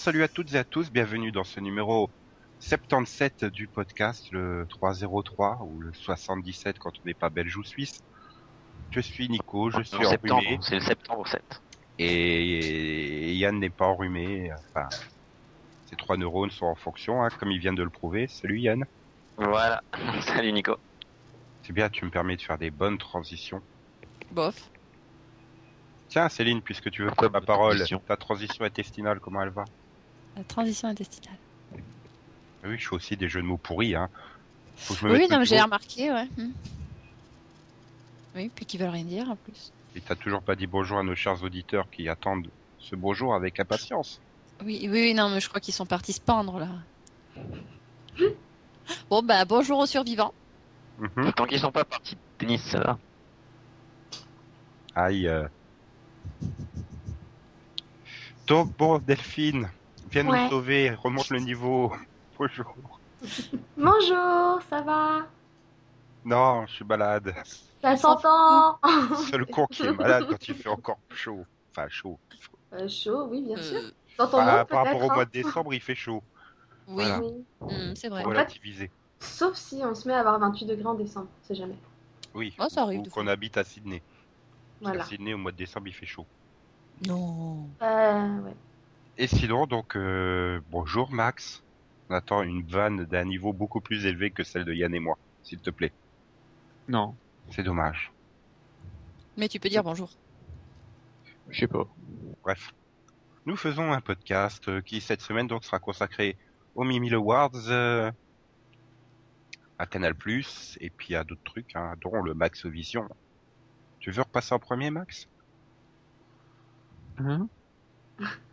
salut à toutes et à tous, bienvenue dans ce numéro 77 du podcast, le 303 ou le 77 quand on n'est pas belge ou suisse. Je suis Nico, je suis En septembre, enrhumé c'est le septembre 7. et Yann n'est pas enrhumé. Enfin, ces trois neurones sont en fonction, hein, comme il vient de le prouver. Salut Yann. Voilà. Salut Nico. C'est bien, tu me permets de faire des bonnes transitions. Bof. Tiens, Céline, puisque tu veux prendre la parole, transition ta transition intestinale, comment elle va? La transition intestinale. Oui, je fais aussi des jeux de mots pourris. Hein. Faut que je me Oui, non, mais j'ai remarqué, ouais. Hmm. Oui, puis qui veulent rien dire en plus. Et t'as toujours pas dit bonjour à nos chers auditeurs qui attendent ce bonjour avec impatience. Oui, oui, non, mais je crois qu'ils sont partis se pendre là. Bon, bah, bonjour aux survivants. Mhm. Tant qu'ils sont pas partis de tennis, ça va. Aïe. euh. Donc bon, Delphine, viens Ouais. nous sauver, remonte le niveau. Bonjour. Bonjour, ça va? Non, je suis malade. Ça s'entend Seul con qui est malade quand il fait encore chaud. Enfin, chaud. Euh, Chaud, oui, bien sûr. Euh, Dans ton Par- monde, par rapport au mois hein. de décembre, il fait chaud. oui, Voilà. Oui. hmm, c'est vrai. En fait- Relativisé. Sauf si on se met à avoir 28 degrés en décembre, c'est jamais. Oui. Oh, ça arrive Ou qu'on habite à Sydney. Parce Voilà. qu'à Sydney, au mois de décembre, il fait chaud. Non. Euh, ouais. Et sinon, donc, euh, bonjour Max. On attend une vanne d'un niveau beaucoup plus élevé que celle de Yann et moi, s'il te plaît. Non, C'est dommage. Mais tu peux dire bonjour. je sais pas. Bref. Nous faisons un podcast euh, qui, cette semaine, donc, sera consacré aux Mimi Awards, euh, à Canal+, et puis à d'autres trucs, hein, dont le Max Vision. Tu veux repasser en premier, Max? Hein?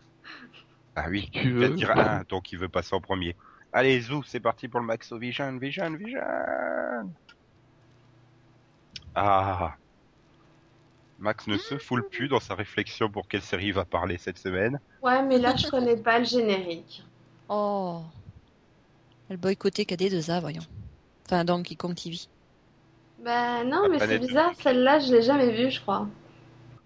Ah oui, tu veux. dire un, donc il veut passer en premier. Allez, zou, c'est parti pour le Max Vision, Vision, Vision Ah Max ne se foule plus dans sa réflexion pour quelle série il va parler cette semaine. Ouais, mais là, je connais pas le générique. Oh. Elle boycottait KD2A, voyons. Enfin, Donkey Kong TV. Bah non, La mais c'est bizarre, celle-là, je l'ai jamais vue, je crois.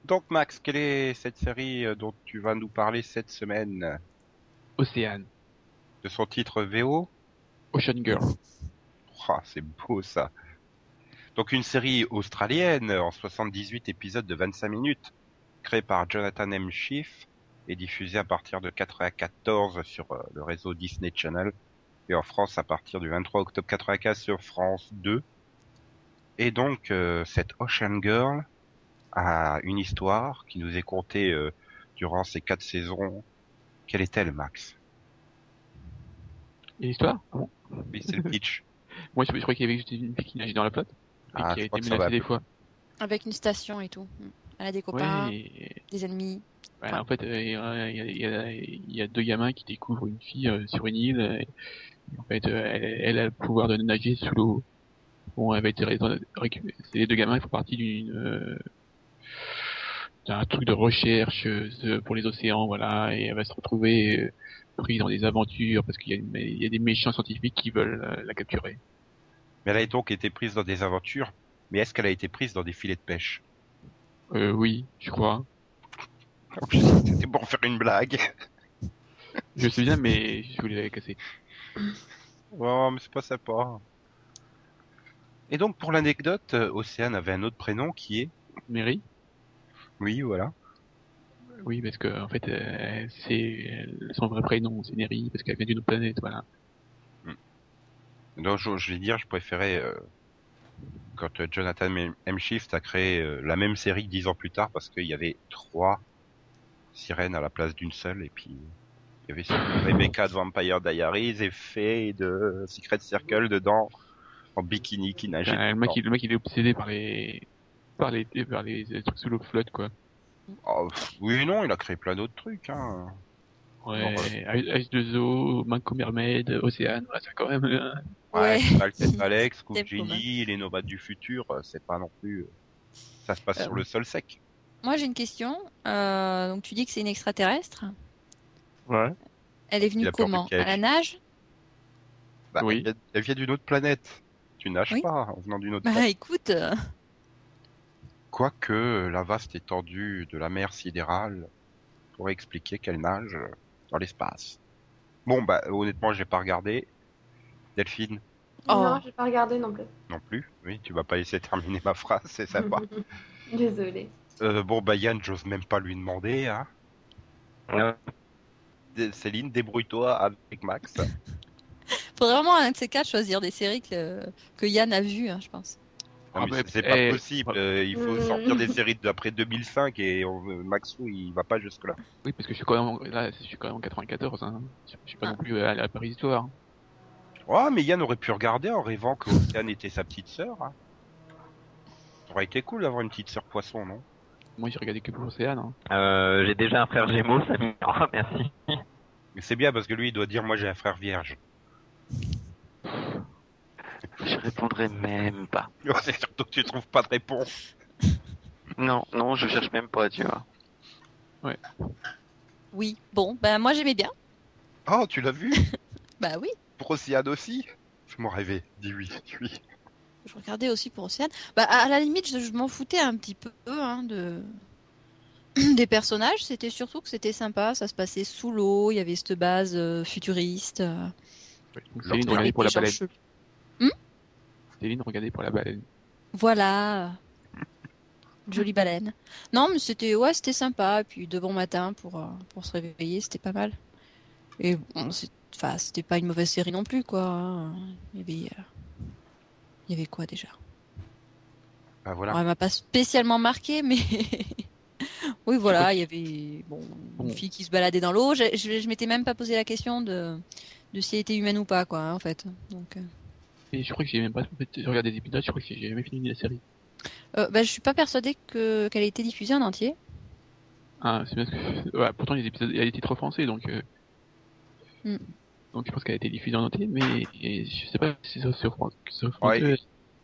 Donc Max, quelle est cette série euh, dont tu vas nous parler cette semaine? Océane, De son titre VO Ocean Girl. Ah, c'est beau ça. Donc une série australienne en 78 épisodes de 25 minutes, créée par Jonathan M. Schiff et diffusée à partir de 94 sur euh, le réseau Disney Channel et en France à partir du 23 octobre 95 sur France 2. Et donc euh, cette Ocean Girl a une histoire qui nous est contée euh, durant ces quatre saisons. Quelle est-elle, Max? Ah bon Oui, c'est le pitch. Moi, je, je croyais qu'il y avait juste une fille qui nageait dans la flotte. Et Ah, qui a été menacée des plus. fois. Avec une station et tout. Elle a des copains, Ouais, et- des ennemis. ouais. En fait, euh, il y, a, y y deux gamins qui découvrent une fille euh, sur une île. Et, en fait, euh, elle, elle a le pouvoir de nager sous l'eau. Bon, elle va être récupérée. Les deux gamins ils font partie d'une euh, d'un truc de recherche euh, pour les océans, voilà, et elle va se retrouver euh, prise dans des aventures parce qu'il y, a y des méchants scientifiques qui veulent euh, la capturer. Mais elle a donc été prise dans des aventures, mais est-ce qu'elle a été prise dans des filets de pêche? Euh, oui, je crois. Plus, C'était pour faire une blague. Je sais bien, mais je voulais la casser. Oh, mais c'est pas sympa. Et donc, pour l'anecdote, Océane avait un autre prénom qui est... Mary? Oui, voilà. Oui, parce que en fait, euh, c'est son vrai prénom, c'est Neri, parce qu'elle vient d'une autre planète, voilà. Donc, je, je vais dire, je préférais... euh, quand euh, Jonathan M. Shift a créé euh, la même série dix ans plus tard, parce qu'il y avait trois sirènes à la place d'une seule, et puis... Il y avait Rebecca de Vampire Diaries et Faye de Secret Circle dedans, en bikini qui nageait. Le mec, le mec, il est obsédé par les, par les, par les, les trucs sous l'eau flotte, quoi. Oh, oui, non, il a créé plein d'autres trucs. Hein. Ouais, Non, H2O, Manco Mermaid, Océane, ouais, c'est quand même, euh, Ouais. Altesse Alex, Coupe. Genie, les Nomades du futur, euh, c'est pas non plus. euh, Ça se passe Euh, sur le sol sec. moi j'ai une question. Euh, donc tu dis que c'est une extraterrestre. Ouais. Elle est venue comment? À la nage? Bah, Oui. elle vient- d'une autre planète. Tu nages Oui. pas en venant d'une autre Bah planète. écoute, euh, Quoique la vaste étendue de la mer sidérale pourrait expliquer qu'elle nage dans l'espace. Bon, bah honnêtement, j'ai pas regardé. Delphine Oh. Non, j'ai pas regardé non plus. non plus. Oui, tu vas pas laisser terminer ma phrase, c'est sympa. Désolée. Euh, bon, bah Yann, j'ose même pas lui demander. Hein. Ouais. Céline, débrouille-toi avec Max. faudrait vraiment un de ces quatre choisir des séries que, que Yann a vues, hein, je pense. Non, Ah, c'est pas eh, possible. euh, il faut Mm. sortir des séries d'après 2005 et on, Maxou, il va pas jusque là. Oui, parce que je suis quand même, en- là, je suis quand même en 94, hein. Je je suis pas Ah. non plus à la préhistoire. Oh, mais Yann aurait pu regarder en rêvant que Océane était sa petite sœur. Hein. Ça aurait été cool d'avoir une petite sœur poisson, non? Moi, j'ai regardé que pour l'océan, hein. Euh, j'ai déjà un frère Gémeaux, ça m'ira, merci. Mais c'est bien parce que lui, il doit dire moi j'ai un frère vierge. Je répondrai même pas. c'est surtout que tu trouves pas de réponse. Non, non, je cherche même pas, tu vois. Oui, bon, ben moi j'aimais bien. Oh, tu l'as vu? Bah oui, Pour Océane aussi? Fais-moi rêver. Dis oui, dis oui. je regardais aussi pour Océane. Bah à la limite, je, je m'en foutais un petit peu hein, de des personnages. C'était surtout que c'était sympa, ça se passait sous l'eau, il y avait cette base euh, futuriste. euh, Ouais. Avec regardez pour la chelous. Céline, regardez pour la baleine. Voilà. Jolie baleine. Non, mais c'était ouais, c'était sympa. Et puis de bon matin pour euh, pour se réveiller, c'était pas mal. Et bon, enfin, c'était pas une mauvaise série non plus, quoi. hein. Il y avait, euh, il y avait quoi déjà? Bah voilà. Bon, Elle m'a pas spécialement marqué, mais oui, voilà, il y avait bon, une fille qui se baladait dans l'eau. Je, je, je m'étais même pas posé la question de de si elle était humaine ou pas, quoi, hein, en fait. Donc, euh, Et je crois que j'ai même pas, regardé des épisodes, je crois que j'ai jamais fini la série. euh, bah, je suis pas persuadée que qu'elle ait été diffusée en entier. Ah, c'est parce que, ouais, pourtant les épisodes, elle a été trop français, donc, euh... Hmm. donc je pense qu'elle a été diffusée en entier, mais et je sais pas si c'est sur France, sur France Ouais.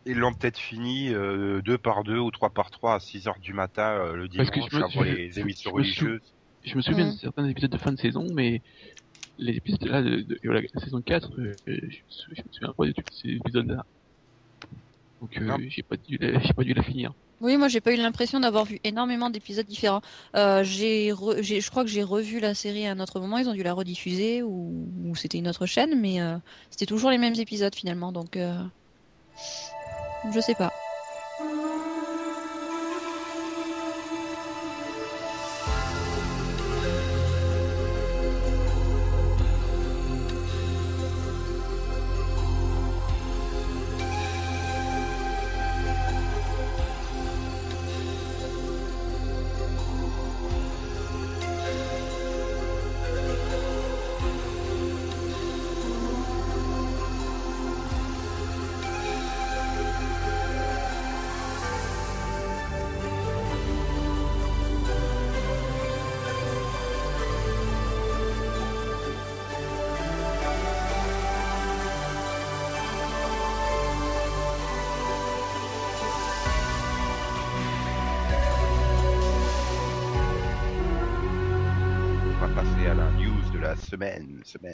Ils l'ont peut-être fini euh, deux par deux ou trois par trois à 6 heures du matin euh, le Parce dimanche que je me- avant je- les émissions religieuses. Je me souviens de certains épisodes de fin de saison, mais les épisodes là de, de, de la saison 4, euh, je, me sou- je me souviens pas de tous ces épisodes-là. Donc euh, j'ai pas dû la, j'ai pas dû la finir. Oui, moi j'ai pas eu l'impression d'avoir vu énormément d'épisodes différents. Euh, j'ai, re- j'ai- je crois que j'ai revu la série à un autre moment. Ils ont dû la rediffuser ou, ou c'était une autre chaîne, mais euh, c'était toujours les mêmes épisodes finalement. Donc, euh, je sais pas.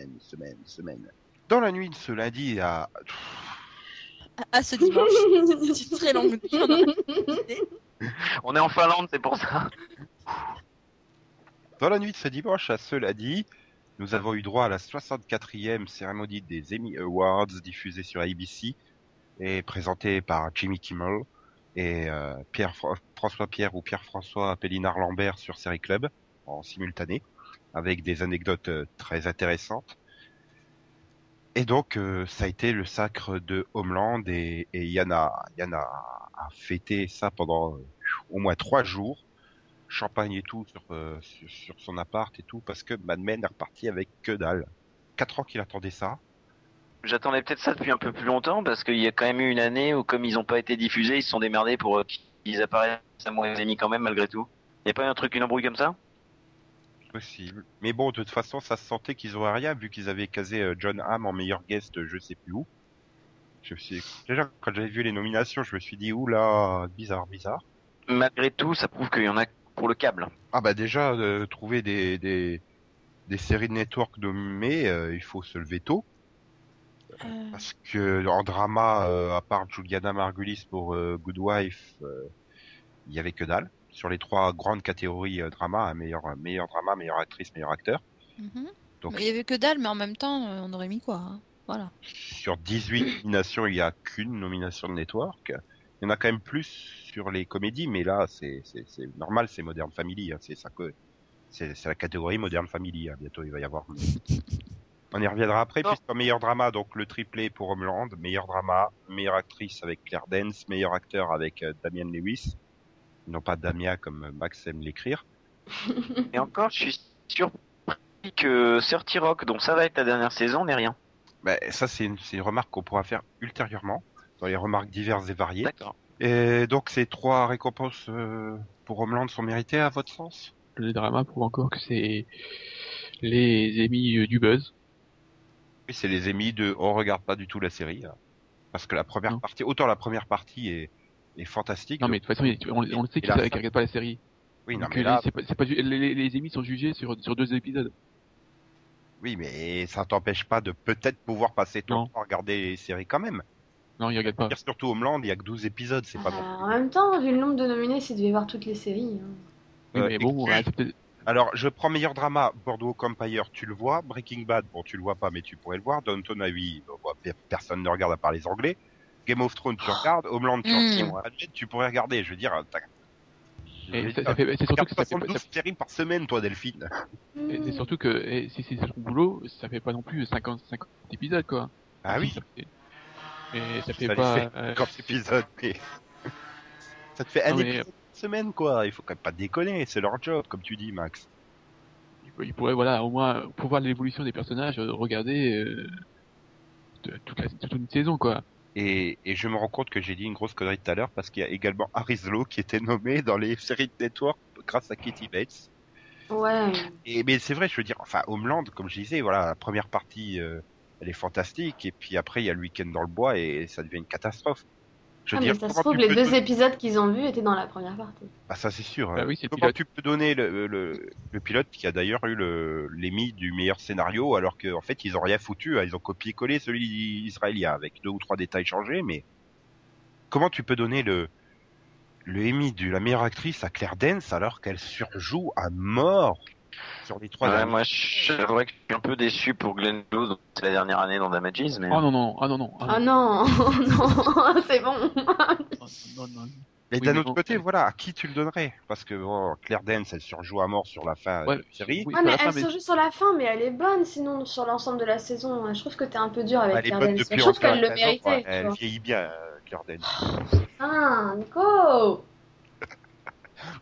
Semaine, semaine, semaine. Dans la nuit de ce lundi à... À, à ce dimanche, c'est une très longue nuit. on est en Finlande, c'est pour ça. Dans la nuit de ce dimanche à ce lundi, nous avons eu droit à la 64e cérémonie des Emmy Awards diffusée sur ABC et présentée par Jimmy Kimmel et euh, Pierre François Pierre ou Pierre François Pélinard Lambert sur Série Club en simultané avec des anecdotes euh, très intéressantes. Et donc euh, ça a été le sacre de Homeland et, et Yann, a, fêté ça pendant euh, au moins trois jours champagne et tout sur, son appart et tout parce que Mad Men est reparti avec que dalle. Quatre ans qu'il attendait ça. J'attendais peut-être ça depuis un peu plus longtemps parce qu'il y a quand même eu une année où comme ils ont pas été diffusés, ils se sont démerdés pour qu'ils apparaissent à les amis quand même malgré tout. Y a pas eu un truc, une embrouille comme ça? Possible. Mais bon, de toute façon, ça se sentait qu'ils auraient rien vu qu'ils avaient casé euh, John Hamm en meilleur guest, je sais plus où. Je me suis... Déjà, quand j'avais vu les nominations, je me suis dit, oula, bizarre, bizarre. Malgré tout, ça prouve qu'il y en a pour le câble. Ah bah déjà, euh, trouver des, des, des séries de network nommées, euh, il faut se lever tôt. Euh, Parce que en drama, euh, à part Juliana Margulis pour euh, Good Wife, euh, il y avait que dalle. Sur les trois grandes catégories euh, drama, un meilleur, meilleur drama, meilleure actrice, meilleur acteur. mhm. Donc Il y avait que dalle, mais en même temps, euh, on aurait mis quoi hein Voilà. sur 18 nominations, il y a qu'une nomination de network. Il y en a quand même plus sur les comédies, mais là, c'est c'est- c'est normal, c'est Modern Family. hein, c'est ça que c'est c'est la catégorie Modern Family. hein, bientôt, il va y avoir. On y reviendra après. Non. Puisque meilleur drama, donc le triplé pour Homeland, meilleur drama, meilleure actrice avec Claire Dance, meilleur acteur avec euh, Damian Lewis, non pas Damia comme Max aime l'écrire. Et encore, je suis surpris que 30 Rock, dont ça va être la dernière saison, n'est rien. Ben, ça, c'est une, remarque qu'on pourra faire ultérieurement dans les remarques diverses et variées. D'accord. Et donc ces trois récompenses euh, pour Homeland sont méritées à votre sens? Le drama prouve encore que c'est les émis du buzz. Oui, c'est les émis de on regarde pas du tout la série. hein. Parce que la première Non. partie, autant la première partie est, est fantastique. Non mais de toute façon, on, on le sait qu'ils ne regardent pas la série. oui, non, Donc, mais euh, là, c'est pas, les, les- les émis sont jugés sur, sur deux épisodes. oui, mais ça t'empêche pas de peut-être pouvoir passer ton temps à regarder les séries quand même. Non, ils regardent pas. Dire surtout Homeland, il y a que 12 épisodes, c'est pas Euh, bon. en même temps, vu le nombre de nominés, s'il devait voir toutes les séries. hein. Oui, Euh, mais bon, ouais, Alors, je prends meilleur drama, Boardwalk Empire, tu le vois. Breaking Bad, bon, tu le vois pas, mais tu pourrais le voir. Downton Abbey, bon, bah, pe- personne ne regarde à part les Anglais. Game of Thrones, tu regardes. Homeland, tu Mm. regardes. Tu pourrais regarder. Je veux dire, c'est surtout que ça fait, 72 ça- séries par semaine, toi, Delphine. c'est surtout que si c'est son boulot, ça fait pas non plus 50, 50 épisodes quoi. Ah oui, Mais ça fait Ça pas. fait euh, 50 épisodes, mais... Ça te fait un épisode par semaine, quoi. Il faut quand même pas déconner. C'est leur job, comme tu dis, Max. il pourrait voilà au moins pour voir l'évolution des personnages, euh, regarder euh, toute, la, toute une saison quoi. Et, et je me rends compte que j'ai dit une grosse connerie tout à l'heure parce qu'il y a également Arislo qui était nommé dans les séries de Network grâce à Katie Bates. Ouais. Et mais c'est vrai, je veux dire, enfin Homeland, comme je disais, voilà, la première partie, euh, elle est fantastique, et puis après il y a le week-end dans le bois et ça devient une catastrophe. Je Ah, veux mais dire, ça se trouve, les deux donner- épisodes qu'ils ont vus étaient dans la première partie. Ah ça c'est sûr. Bah oui, c'est le comment pilote. tu peux donner le, le, le pilote qui a d'ailleurs eu le l'émis du meilleur scénario alors qu'en fait ils ont rien foutu, hein, ils ont copié-collé celui israélien avec deux ou trois détails changés, mais comment tu peux donner le le Emmy de la meilleure actrice à Claire Dance alors qu'elle surjoue à mort sur les trois Ouais, moi, j'avouerais que je suis un peu déçu pour Glenn Close. C'est la dernière année dans Damages, mais. Oh non non, ah non non. ah Oh non, non, c'est bon. non, non, non. Mais Oui, d'un autre bon, côté, voilà, à qui tu le donnerais? Parce que bon, Claire Dance, elle surjoue à mort sur la fin Ouais, de la série. oui, Ouais, sur mais la fin, elle se joue sur la fin, mais elle est bonne sinon sur l'ensemble de la saison. Je trouve que t'es un peu dur avec elle Claire Mais je trouve qu'elle le 15 ans, méritait. Elle vieillit bien, euh, Claire Dance. Ah, Nico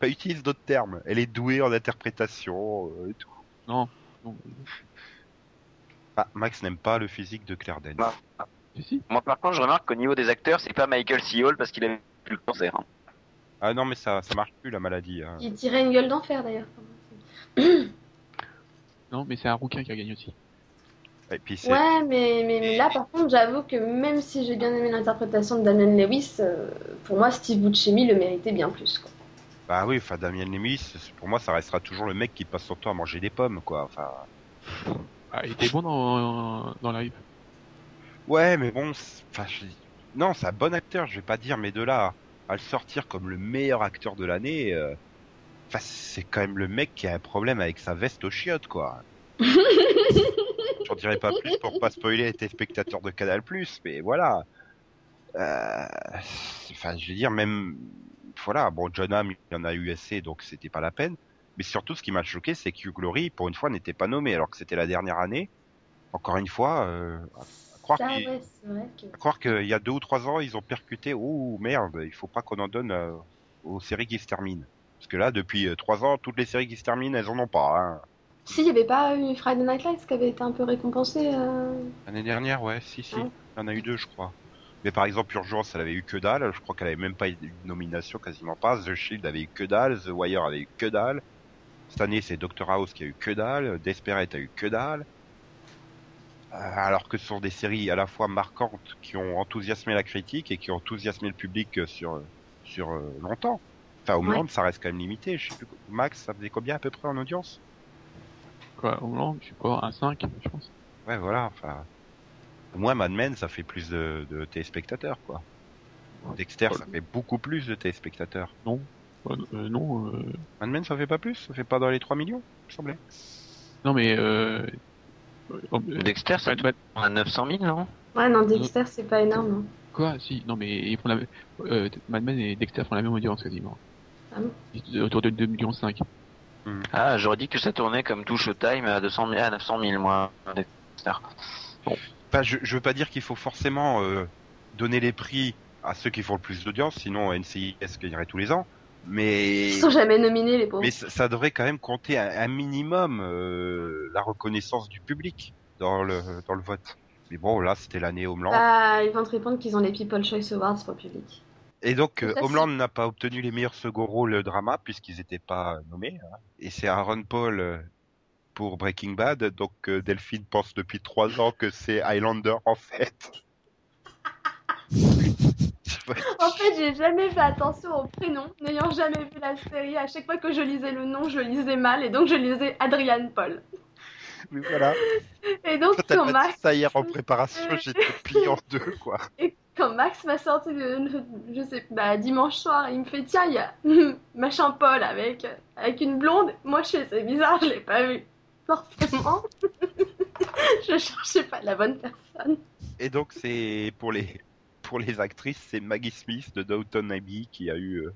Bah, utilise d'autres termes. Elle est douée en interprétation euh, et tout. Non, non. Ah, Max n'aime pas le physique de Claire si. Moi, par contre, je remarque qu'au niveau des acteurs, c'est pas Michael C. Hall parce qu'il avait plus le cancer. hein. Ah non, mais ça, ça marche plus la maladie. hein. Il tirait une gueule d'enfer d'ailleurs. Non, mais c'est un rouquin qui a gagné aussi. Et puis c'est Ouais, mais, mais, mais là par contre, j'avoue que même si j'ai bien aimé l'interprétation de Damien Lewis, euh, pour moi, Steve Buscemi le méritait bien plus. Quoi. Bah oui, enfin Damien c'est- pour moi, ça restera toujours le mec qui passe son temps à manger des pommes, quoi. Enfin, Ah, il était bon dans, dans live. ouais, mais bon, enfin, je... non, c'est un bon acteur. Je vais pas dire, mais de là à le sortir comme le meilleur acteur de l'année, euh, enfin, c'est quand même le mec qui a un problème avec sa veste aux chiottes, quoi. J'en dirais pas plus pour pas spoiler les téléspectateurs de Canal+, mais voilà. Euh, Enfin, je veux dire, même, voilà, bon, John Hamm, il y en a eu assez, donc c'était pas la peine. Mais surtout, ce qui m'a choqué, c'est que Hugh Laurie, pour une fois, n'était pas nommé, alors que c'était la dernière année. Encore une fois, euh, à croire Ça, qu'il- ouais, c'est vrai que. à croire qu'il y a deux ou trois ans, ils ont percuté, oh merde, il faut pas qu'on en donne euh, aux séries qui se terminent. Parce que là, depuis euh, trois ans, toutes les séries qui se terminent, elles en ont pas. Hein. Si, il n'y avait pas eu Friday Night Lights qui avait été un peu récompensé. euh, L'année dernière, ouais, si, si. Ouais. Il y en a eu deux, je crois. Mais par exemple, Urgence, elle avait eu que dalle. Je crois qu'elle avait même pas eu de nomination, quasiment pas. The Shield avait eu que dalle. The Wire avait eu que dalle. Cette année, c'est Doctor House qui a eu que dalle. Desperate a eu que dalle. Euh, alors que ce sont des séries à la fois marquantes qui ont enthousiasmé la critique et qui ont enthousiasmé le public euh, sur, sur euh, longtemps. Enfin, Homeland, ça reste quand même limité. Je sais plus, Max, ça faisait combien à peu près en audience? Quoi, Homeland, je sais pas, un 5, je pense. Ouais, voilà. Enfin, moi, Mad Men, ça fait plus de, de téléspectateurs, quoi. Dexter, ça fait beaucoup plus de téléspectateurs. Non. Euh, euh, non, euh... Mad Men, ça fait pas plus? Ça fait pas dans les 3 millions, il me semblait. Non, mais euh... euh, Dexter, ça Mad- Mad- à 900 000, non? Ouais, non, Dexter, c'est pas énorme. hein. Quoi? Si, non, mais ils font la même... euh, Mad Men et Dexter font la même audience quasiment. Ah bon? Autour de 2 millions 5. Ah, j'aurais dit que ça tournait comme tout Showtime à 200 000, à 900 000, moi, Dexter. Pas, je, je veux pas dire qu'il faut forcément euh, donner les prix à ceux qui font le plus d'audience, sinon NCIS gagnerait tous les ans. Mais Ils sont jamais nominés, les pauvres. mais ça, ça devrait quand même compter un, un minimum euh, la reconnaissance du public dans le dans le vote. Mais bon, là, c'était l'année Homeland. Bah, ils vont te répondre qu'ils ont les People Choice Awards pour le public. Et donc, euh, Homeland n'a pas obtenu les meilleurs second rôles drama puisqu'ils n'étaient pas nommés. hein. Et c'est Aaron Paul euh, pour Breaking Bad. Donc, euh, Delphine pense depuis trois ans que c'est Highlander en fait. En fait, j'ai jamais fait attention au prénom, n'ayant jamais vu la série. À chaque fois que je lisais le nom, je lisais mal, et donc je lisais Adrian Paul. Mais voilà. Et donc, Quand Max, ça hier en préparation, j'étais plié en deux, quoi. et quand Max m'a sorti, le, je sais, bah, dimanche soir, il me fait Tiens, il y a machin Paul avec, avec une blonde. Moi, je fais C'est bizarre, je l'ai pas vu. Forcément, je cherchais pas la bonne personne. Et donc, c'est pour les pour les actrices, c'est Maggie Smith de Downton Abbey qui a eu euh,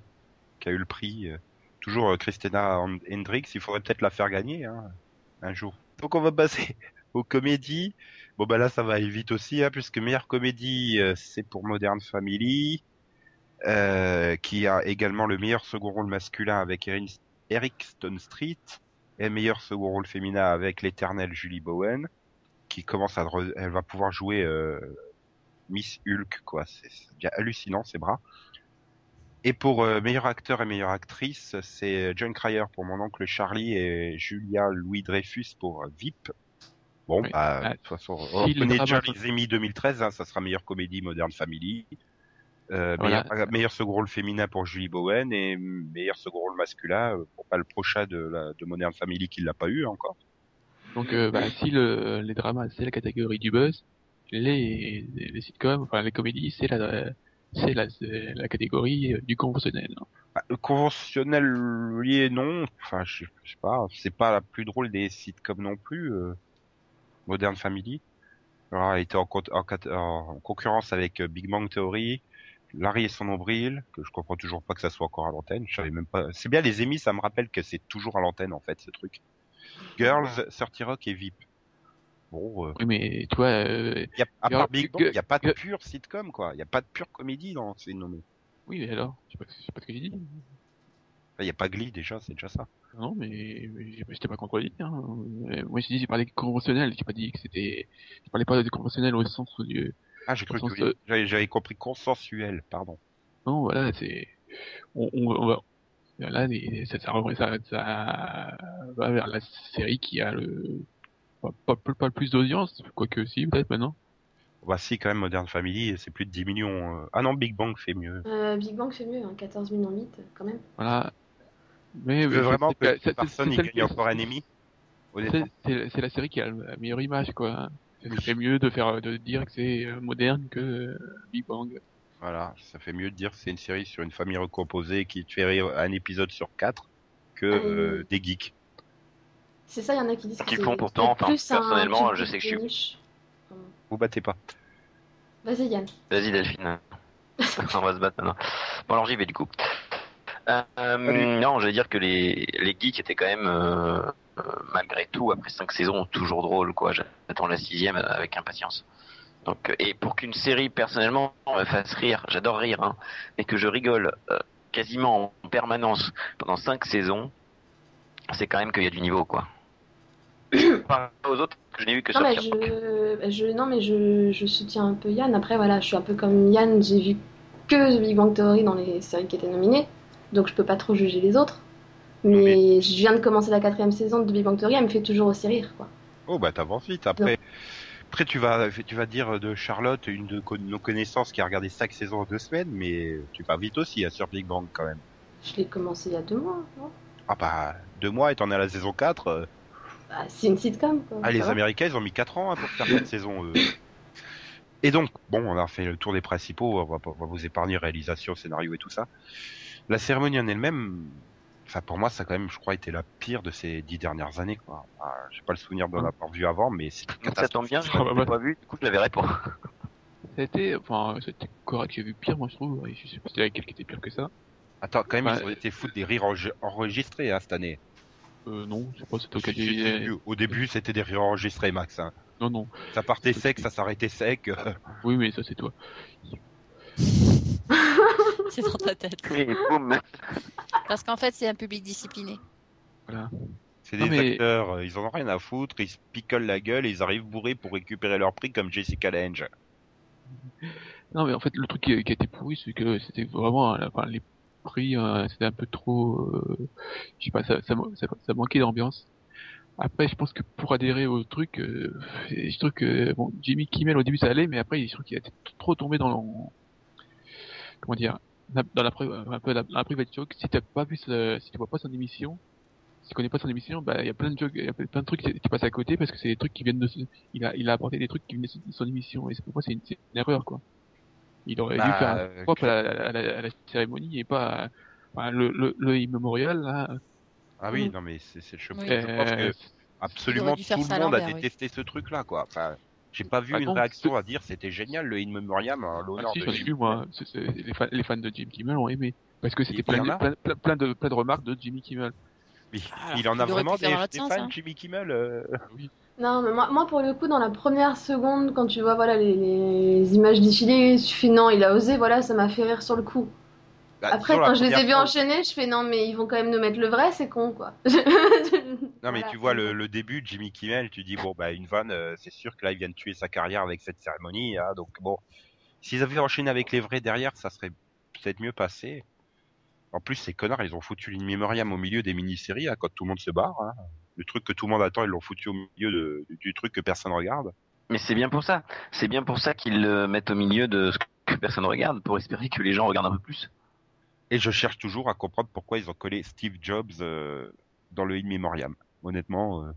qui a eu le prix. euh. Toujours euh, Christina Hendricks, il faudrait peut-être la faire gagner hein, un jour. Donc on va passer aux comédies. Bon bah là ça va aller vite aussi hein, puisque meilleure comédie c'est pour Modern Family qui a également le meilleur second rôle masculin avec Eric Stone Street et meilleur second rôle féminin avec l'éternelle Julie Bowen qui commence à re- elle va pouvoir jouer euh, Miss Hulk quoi. C'est bien hallucinant ses bras. Et pour euh, meilleur acteur et meilleure actrice c'est John Cryer pour mon oncle Charlie et Julia Louis Dreyfus pour euh, VIP bon Oui. bah Ah, de toute façon si le reconnaît drama- Charlie's Emmy 2013 hein, ça sera meilleure comédie Modern Family euh, Voilà. meilleur, meilleur second rôle féminin pour Julie Bowen et meilleur second rôle masculin euh, pour pas le prochain de, la, de Modern Family qui l'a pas eu encore Donc, euh, bah, si le, les dramas, c'est la catégorie du buzz, les, les sitcoms, enfin les comédies, c'est la, c'est la, la catégorie du conventionnel. Bah, le conventionnel, oui et non. Enfin, je, je sais pas. C'est pas la plus drôle des sitcoms non plus. Euh, Modern Family. Alors, elle était en, en concurrence avec Big Bang Theory, Larry et son nombril, que je comprends toujours pas que ça soit encore à l'antenne. Je savais même pas. C'est bien les émis, ça me rappelle que c'est toujours à l'antenne en fait ce truc. Girls, 30 Rock et VIP. Bon, euh, Oui, mais toi, euh, y a, à Girl- part Big Bang, Girl- il y a pas de pure sitcom quoi. Il y a pas de pure comédie dans ces nommés. oui, mais alors, je sais pas, je sais pas ce que j'ai dit. Il y a pas Glee déjà, c'est déjà ça. Non, mais, mais t'ai pas contredit. Hein. Euh, Moi, j'ai dit, j'ai parlé conventionnel, j'ai pas dit que c'était, je parlais pas de conventionnel au sens du, Ah, j'ai cru que j'avais compris consensuel, pardon. non, voilà, c'est, on, on, on va, là, ça, ça, ça, ça va vers la série qui a le, pas, pas, pas le plus d'audience, quoique si, peut-être maintenant. Bah si, quand même, Modern Family, c'est plus de 10 millions. euh. Ah non, Big Bang fait mieux. Euh, Big Bang fait mieux, hein, 14 millions 8 quand même. Voilà. Mais, vraiment que personne celle gagne encore un Honnêtement. C'est c'est- c'est la série qui a la meilleure image, quoi. Oui. C'est mieux de faire, de dire que c'est euh, moderne que euh, Big Bang. Voilà, ça fait mieux de dire que c'est une série sur une famille recomposée qui te fait rire un épisode sur quatre que Ah euh, des geeks. C'est ça, il y en a qui disent que Qu'ils c'est font pourtant, enfin, personnellement, je sais que je suis- Vous battez pas. Vas-y Yann. Vas-y Delphine. On va se battre maintenant. Bon alors j'y vais du coup. Euh, non, je veux dire que les, les geeks étaient quand même, euh, malgré tout, après cinq saisons, toujours drôles, quoi. J'attends la sixième avec impatience. Donc, euh, et pour qu'une série, personnellement, me fasse rire, j'adore rire, hein, mais que je rigole euh, quasiment en permanence pendant cinq saisons, c'est quand même qu'il y a du niveau, quoi. Par rapport aux autres, je n'ai vu que Non mais, sortir. je, je, non mais je, je soutiens un peu Yann. Après voilà, je suis un peu comme Yann, j'ai vu que The Big Bang Theory dans les séries qui étaient nominées, donc je peux pas trop juger les autres. Mais je viens de commencer la quatrième saison de Big Bang Theory, elle me fait toujours aussi rire quoi. Oh bah t'avances vite. Après, après tu vas tu vas dire de Charlotte, une de nos connaissances qui a regardé cinq saisons en deux semaines, mais tu vas vite aussi hein, sur Big Bang quand même. Je l'ai commencé il y a deux mois, non? Ah bah, deux mois et t'en es à la saison 4. euh. bah, C'est une sitcom, quoi. Ah, les va. Américains, ils ont mis 4 ans hein, pour faire cette saison. Et donc, bon, on a fait le tour des principaux, on va, on va vous épargner réalisation, scénario et tout ça. La cérémonie en elle-même, enfin pour moi, ça a quand même, je crois, été la pire de ces dix dernières années. Quoi. Ah, J'ai pas le souvenir d'en avoir vu avant, mais c'est ça tombe bien, je Ah, bah, l'avais pas vu, du coup je la verrai pas. Ça a été, enfin, c'était correct, j'ai vu pire, moi je trouve. Je sais pas si laquelle qui était pire que ça. Attends, quand même, Ouais. ils ont été foutre des rires enregistrés hein, cette année. Euh, non, je sais pas, c'était au. Au début, c'était des rires enregistrés, Max. hein. Non, non. Ça partait sec, ça s'arrêtait sec. Oui, mais ça c'est toi. C'est dans ta tête. Et boum Parce qu'en fait, c'est un public discipliné. Voilà. C'est des mais- acteurs, euh, ils en ont rien à foutre, ils se picolent la gueule et ils arrivent bourrés pour récupérer leur prix comme Jessica Lange. Non, mais en fait, le truc qui, qui a été pourri, c'est que c'était vraiment, euh, enfin, les prix, euh, c'était un peu trop, euh, je sais pas, ça, ça, ça, ça manquait d'ambiance. Après, je pense que pour adhérer au truc, euh, je trouve que bon, Jimmy Kimmel au début ça allait, mais après, je trouve qu'il a été trop tombé dans comment dire, dans la, pri- un peu dans la private joke. Si t'as pas vu, ce- si tu vois pas son émission, si tu connais pas son émission, bah il y a plein de jokes, y a plein de trucs qui qui passent à côté parce que c'est des trucs qui viennent de, il a, il a apporté des trucs qui viennent de son émission et c'est pour moi c'est une, une erreur quoi. Il aurait dû Bah, faire euh, un propre à la, à la- à la cérémonie et pas à- enfin, le, le, le immémorial là. Ah oui, Mm. non mais c'est c'est le chemin. Oui. Je pense euh, que absolument dû faire tout le monde a détesté ce truc-là, quoi. Enfin, j'ai pas vu Ah une non, réaction à dire c'était génial le In Memoriam à Ah, l'honneur si, de j'en ai Jim. vu moi. C'est- les, fans, les fans de Jimmy Kimmel ont aimé parce que c'était plein, de- plein, plein, plein de plein de remarques de Jimmy Kimmel. Il, Ah, il en a il vraiment des, des sens, fans, hein. Jimmy Kimmel. euh. Non, mais moi, moi, pour le coup, dans la première seconde, quand tu vois voilà les, les images défiler, tu fais non, il a osé, voilà, ça m'a fait rire sur le coup. Bah, Après, quand je les ai vus enchaîner, je fais non, mais ils vont quand même nous mettre le vrai, c'est con, quoi. Non mais tu vois le, le début de Jimmy Kimmel, tu dis bon bah une vanne, euh, c'est sûr que là il vient de tuer sa carrière avec cette cérémonie, hein, donc bon, s'ils avaient enchaîné avec les vrais derrière, ça serait peut-être mieux passé. En plus ces connards, ils ont foutu l'In Memoriam au milieu des mini-séries, hein, quand tout le monde se barre. hein. Le truc que tout le monde attend, ils l'ont foutu au milieu de- du, du truc que personne regarde. Mais c'est bien pour ça. C'est bien pour ça qu'ils le mettent au milieu de ce que personne regarde, pour espérer que les gens regardent un peu plus. Et je cherche toujours à comprendre pourquoi ils ont collé Steve Jobs euh, dans le In Memoriam. Honnêtement, euh,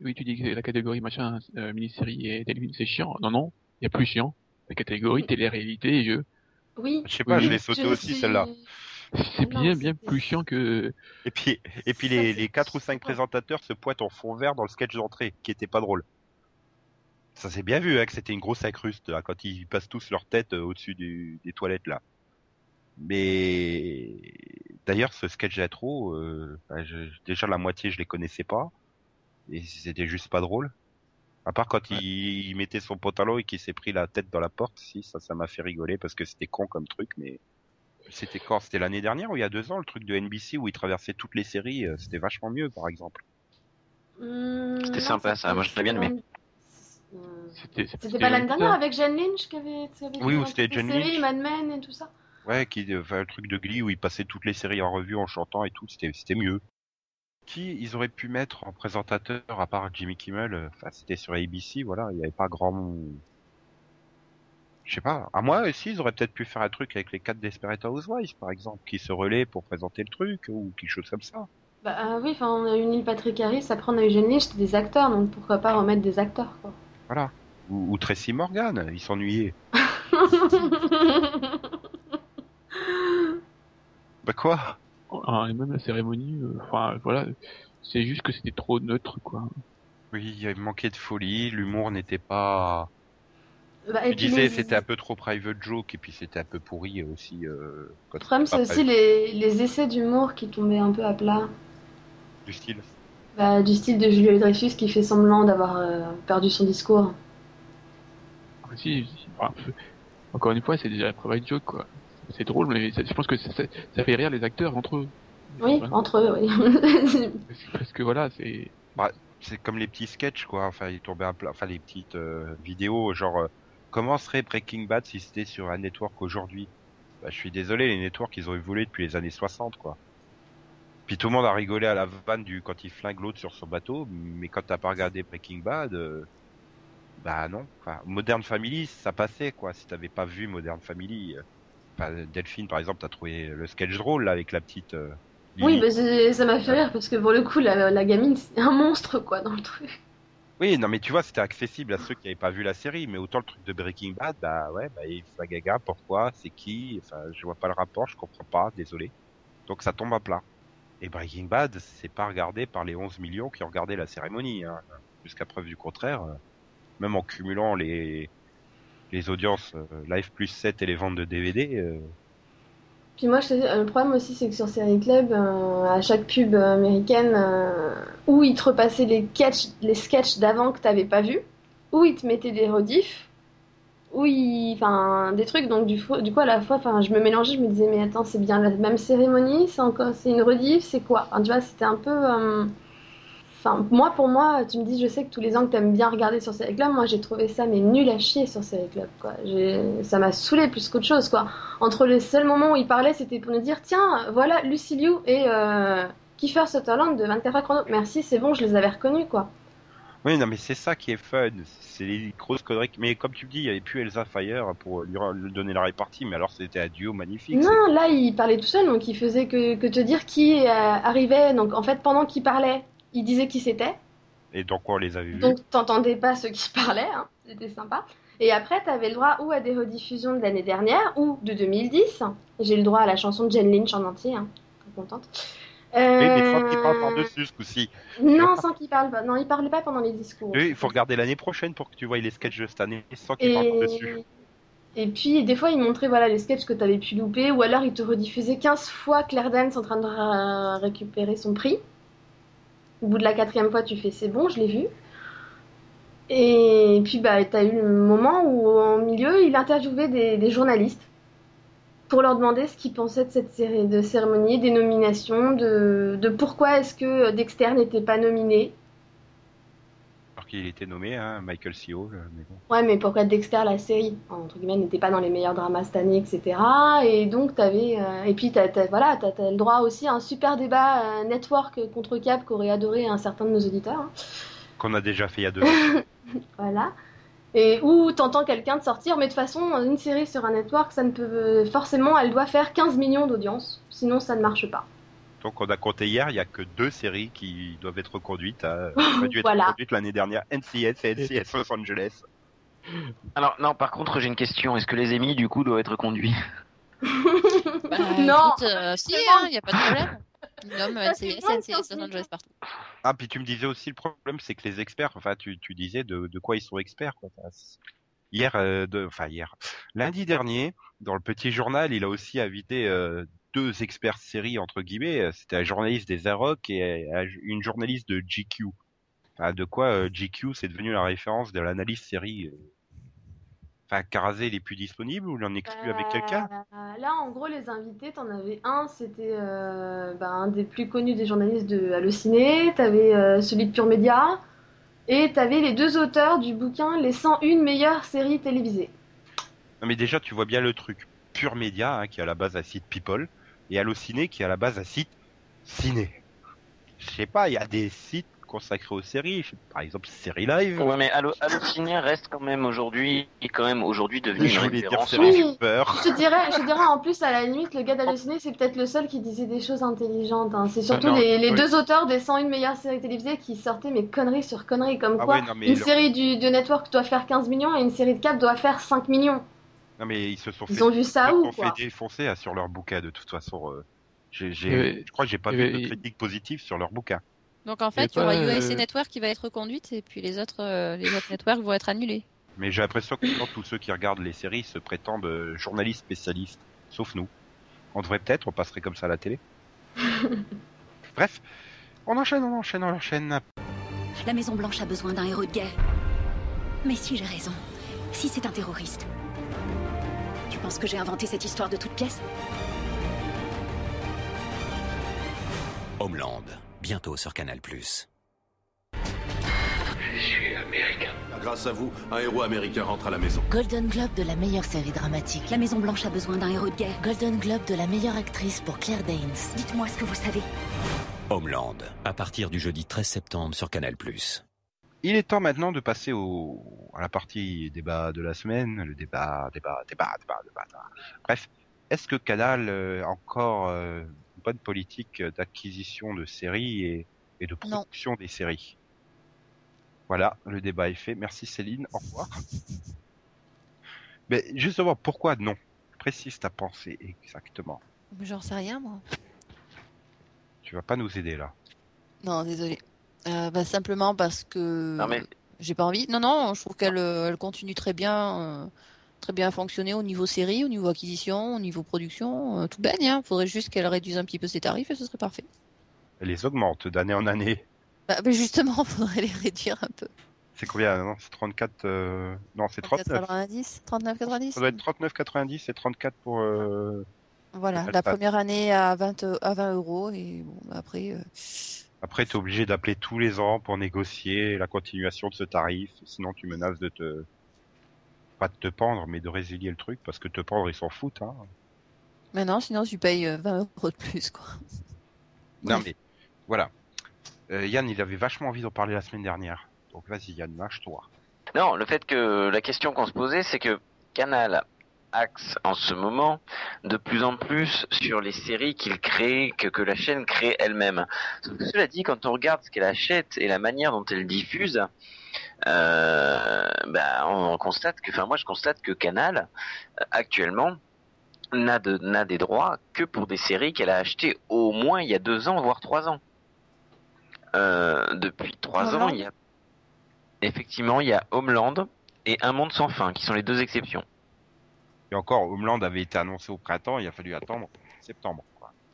Oui, tu dis que la catégorie machin euh, mini-série et téléfilm c'est chiant. Non non, il y a plus chiant. La catégorie télé-réalité et jeux. Oui. je sais pas, Oui. je l'ai sauté je aussi suis- celle-là. C'est bien bien plus chiant que Et puis, et puis les, les 4 ou c'est 5 quoi présentateurs se pointent en fond vert dans le sketch d'entrée, qui était pas drôle. Ça s'est bien vu, hein, que c'était une grosse incruste, hein, quand ils passent tous leur tête euh, au-dessus du- des toilettes, là. Mais, d'ailleurs, ce sketch d'intro, euh, bah, je- déjà la moitié, je les connaissais pas. Et c'était juste pas drôle. À part quand Ouais. il, il mettait son pantalon et qu'il s'est pris la tête dans la porte, si, ça, ça m'a fait rigoler parce que c'était con comme truc, mais c'était quand? C'était l'année dernière ou il y a deux ans, le truc de NBC où il traversait toutes les séries, euh, c'était vachement mieux, par exemple. Hum, C'était sympa, ça, moi, je l'ai bien aimé. C'était pas l'année dernière avec Jane Lynch qui avait, qui avait Oui, ou c'était série, Lynch. Mad Men et tout ça? Ouais, qui, enfin, le truc de Glee où il passait toutes les séries en revue en chantant et tout, c'était, mieux. Qui ils auraient pu mettre en présentateur à part Jimmy Kimmel, euh, enfin, c'était sur ABC, voilà, il n'y avait pas grand, je sais pas. À moi aussi, ils auraient peut-être pu faire un truc avec les quatre Desperate Housewives, par exemple, qui se relaient pour présenter le truc, ou quelque chose comme ça. Bah euh, oui, enfin, on a eu Neil Patrick Harris, après on a eu c'était des acteurs, donc pourquoi pas remettre des acteurs, quoi. Voilà. Ou, ou Tracy Morgan, il s'ennuyait. Bah quoi? Ah, et même la cérémonie, euh, enfin voilà, c'est juste que c'était trop neutre quoi. Oui, il y avait manqué de folie, l'humour n'était pas... Bah, et Tu puis disais les- c'était un peu trop private joke, et puis c'était un peu pourri aussi. Euh, quand Le problème, c'est aussi les, les essais d'humour qui tombaient un peu à plat. Du style? Bah, du style de Julia Dreyfus qui fait semblant d'avoir euh, perdu son discours. Ah, si, si, enfin, euh, encore une fois, c'est déjà la private joke quoi. C'est drôle, mais je pense que ça, ça- ça fait rire les acteurs entre eux. Oui, Voilà. entre eux, oui. Parce, que voilà, c'est C'est comme les petits sketchs, quoi. Enfin, ils tombaient à plat. Enfin, les petites euh, vidéos, genre, euh, comment serait Breaking Bad si c'était sur un network aujourd'hui? Bah, Je suis désolé, les networks, ils ont évolué depuis les années 60, quoi. Puis tout le monde a rigolé à la vanne du quand il flingue l'autre sur son bateau, mais quand t'as pas regardé Breaking Bad, euh, bah non. Enfin, Modern Family, ça passait, quoi. Si t'avais pas vu Modern Family, euh, Delphine, par exemple, t'as trouvé le sketch drôle là, avec la petite. euh, Oui, c'est- ça m'a fait rire parce que pour le coup, la, la gamine, c'est un monstre quoi dans le truc. Oui, non, mais tu vois, c'était accessible à ceux qui n'avaient pas vu la série, mais autant le truc de Breaking Bad, bah ouais, bah il la gaga, pourquoi, c'est qui, enfin, je vois pas le rapport, je comprends pas, désolé. Donc ça tombe à plat. Et Breaking Bad, c'est pas regardé par les 11 millions qui ont regardé la cérémonie, hein. jusqu'à preuve du contraire. euh, Même en cumulant les les audiences euh, Live plus 7 et les ventes de DVD, euh, Puis moi, euh, le problème aussi, c'est que sur Série Club, à chaque pub américaine, euh, où ils te repassaient les sketchs, les sketchs d'avant que t'avais pas vu, où ils te mettaient des rediffs, où ils, enfin, des trucs. Donc du, du coup, à la fois, je me mélangeais, je me disais, mais attends, c'est bien la même cérémonie, c'est une rediff, c'est quoi? Enfin, tu vois, c'était un peu. Enfin, moi, pour moi, tu me dis, je sais que tous les ans que t'aimes bien regarder sur Série Club, moi, j'ai trouvé ça mais nul à chier sur Série Club, quoi. Ça m'a saoulé plus qu'autre chose, quoi entre les seuls moments où il parlait, c'était pour nous dire tiens, voilà Lucy Liu et euh, Kiefer Sutherland de 24 heures chrono. Merci, c'est bon, je les avais reconnus quoi. Oui, non, mais c'est ça qui est fun. C'est les grosses conneries. Mais comme tu me dis, il n'y avait plus Elsa Fire pour lui, lui donner la répartie, mais alors c'était un duo magnifique. Non, là il parlait tout seul, donc il faisait que, que te dire qui euh, arrivait. Donc en fait, pendant qu'il parlait, il disait qui c'était. Et donc on les avait vus. Donc t'entendais pas ceux qui parlaient, hein. c'était sympa. Et après, t'avais le droit ou à des rediffusions de l'année dernière ou de 2010. J'ai le droit à la chanson de Jen Lynch en entier, hein. très contente. Oui, mais sans Euh, qu'ils parlent par-dessus ce coup-ci. Non, sans qu'il parle pas. Non, il parlait pas pendant les discours. Oui, il faut regarder l'année prochaine pour que tu vois les sketchs de cette année sans qu'ils parlent par-dessus. Et... et puis, des fois, il montrait voilà, les sketchs que tu avais pu louper, ou alors il te rediffusait 15 fois Claire Danes en train de récupérer son prix. Au bout de la quatrième fois, tu fais c'est bon, je l'ai vu. Et puis, bah, tu as eu le moment où, au milieu, il interviewait des, des journalistes pour leur demander ce qu'ils pensaient de cette série de cérémonie, des nominations, de, de pourquoi est-ce que Dexter n'était pas nominé. Alors qu'il était nommé, hein, Michael C. Hall, mais bon. Ouais, mais pourquoi Dexter, la série, entre guillemets, n'était pas dans les meilleurs dramas cette année, etc. Et donc, t'avais. euh, Et puis, t'as, t'as- voilà, t'as, t'as le droit aussi à un super débat euh, network contre Cap qu'aurait adoré un certain de nos auditeurs. hein. Qu'on a déjà fait il y a deux ans. Voilà. Et où t'entends quelqu'un de sortir, mais de toute façon, une série sur un network, ça ne peut. Forcément, elle doit faire 15 millions d'audience. Sinon, ça ne marche pas. Donc on a compté hier, il y a que deux séries qui doivent être reconduites. Hein, qui auraient dû être Voilà. l'année dernière, NCS et NCS Los Angeles. Alors non, par contre, j'ai une question. Est-ce que les émis du coup doivent être conduits? Bah, non écoute, euh, si, C'est il n'y a pas de problème. Ça, NCS, NCS, Los Angeles partout. Ah, puis tu me disais aussi le problème, c'est que les experts, enfin tu, tu disais de, de quoi ils sont experts. Quoi. Hier, euh, de, enfin hier, lundi dernier, dans le petit journal, il a aussi invité euh, deux experts séries entre guillemets. Euh, C'était un journaliste des Arocs et euh, une journaliste de GQ. Enfin, de quoi euh, GQ, c'est devenu la référence de l'analyse série. Enfin, Carazé, il est plus disponible ou il en exclut avec quelqu'un? Là, en gros, les invités, t'en avais un, c'était euh, bah, un des plus connus des journalistes de Allociné, t'avais euh, celui de Pure Média, et t'avais les deux auteurs du bouquin Les 101 meilleures séries télévisées. Non mais déjà tu vois bien le truc. Pure Média hein, qui est à la base un site People et Allociné qui est à la base un site Ciné. Je sais pas, il y a des sites consacrés aux séries, par exemple Série Live. Ouais, mais Allo- Allociné reste quand même aujourd'hui, est quand même aujourd'hui devenu je une dire référence. Oui. Je te dirais, je te dirais en plus, à la limite, le gars d'Allociné, c'est peut-être le seul qui disait des choses intelligentes. hein. C'est surtout Ah non, les, les oui. deux auteurs des 101 meilleures séries télévisées qui sortaient mes conneries sur conneries, comme Ah quoi ouais, non mais, une série du, de Network doit faire 15 millions et une série de Cap doit faire 5 millions. Non mais ils se sont Ils fait, ont vu ça sont quoi fait défoncer hein, sur leur bouquin de toute façon. euh, j'ai, j'ai- je crois que j'ai pas vu de critique positive sur leur bouquin. Donc en fait, il y aura USA euh, Network qui va être reconduite et puis les autres, euh, les autres networks vont être annulés. Mais j'ai l'impression que maintenant, tous ceux qui regardent les séries se prétendent euh, journalistes spécialistes, sauf nous. On devrait peut-être, on passerait comme ça à la télé. Bref, on enchaîne, on enchaîne, on enchaîne. La Maison Blanche a besoin d'un héros de guerre. Mais si j'ai raison, si c'est un terroriste, tu penses que j'ai inventé cette histoire de toute pièce Homeland, bientôt sur Canal+. Grâce à vous, un héros américain rentre à la maison. Golden Globe de la meilleure série dramatique. La Maison Blanche a besoin d'un héros de guerre. Golden Globe de la meilleure actrice pour Claire Danes. Dites-moi ce que vous savez. Homeland, à partir du jeudi 13 septembre sur Canal+. Il est temps maintenant de passer au, à la partie débat de la semaine, le débat, débat, débat, débat, débat. débat. Bref, est-ce que Canal euh, a encore euh, une bonne politique d'acquisition de séries et, et de Non. production des séries? Voilà, le débat est fait. Merci Céline, au revoir. Mais justement, pourquoi non? Précise ta pensée exactement. J'en sais rien, moi. Tu vas pas nous aider là. Non, désolé. Euh, bah, simplement parce que Non, mais- j'ai pas envie. Non, non, je trouve qu'elle euh, elle continue très bien, euh, très bien à fonctionner au niveau série, au niveau acquisition, au niveau production. euh, tout baigne. Hein. Faudrait juste qu'elle réduise un petit peu ses tarifs et ce serait parfait. Elle les augmente d'année en année. Bah, mais justement, faudrait les réduire un peu. C'est combien non C'est 34 euh, Non, c'est 39. 39,90 39,90 Ça doit être 39,90 et 34 pour. euh, Voilà, la première année à 20, euh, à 20 euros et bon, bah, après. euh, Après, t'es obligé d'appeler tous les ans pour négocier la continuation de ce tarif. Sinon, tu menaces de te pas de te pendre, mais de résilier le truc parce que te pendre, ils s'en foutent. Hein. Mais non, sinon tu payes euh, 20 euros de plus, quoi. Non mais voilà. Euh, Yann, il avait vachement envie d'en parler la semaine dernière. Donc vas-y Yann, lâche-toi. Non, le fait que la question qu'on se posait, c'est que Canal axe en ce moment de plus en plus sur les séries qu'il crée, que, que la chaîne crée elle-même. Cela dit, quand on regarde ce qu'elle achète et la manière dont elle diffuse, euh, bah, on, on constate que, enfin moi je constate que Canal euh, actuellement n'a de n'a des droits que pour des séries qu'elle a achetées au moins il y a deux ans voire trois ans. Euh, depuis trois ans, il y a effectivement il y a Homeland et Un Monde sans fin qui sont les deux exceptions. Et encore, Homeland avait été annoncé au printemps, il a fallu attendre septembre.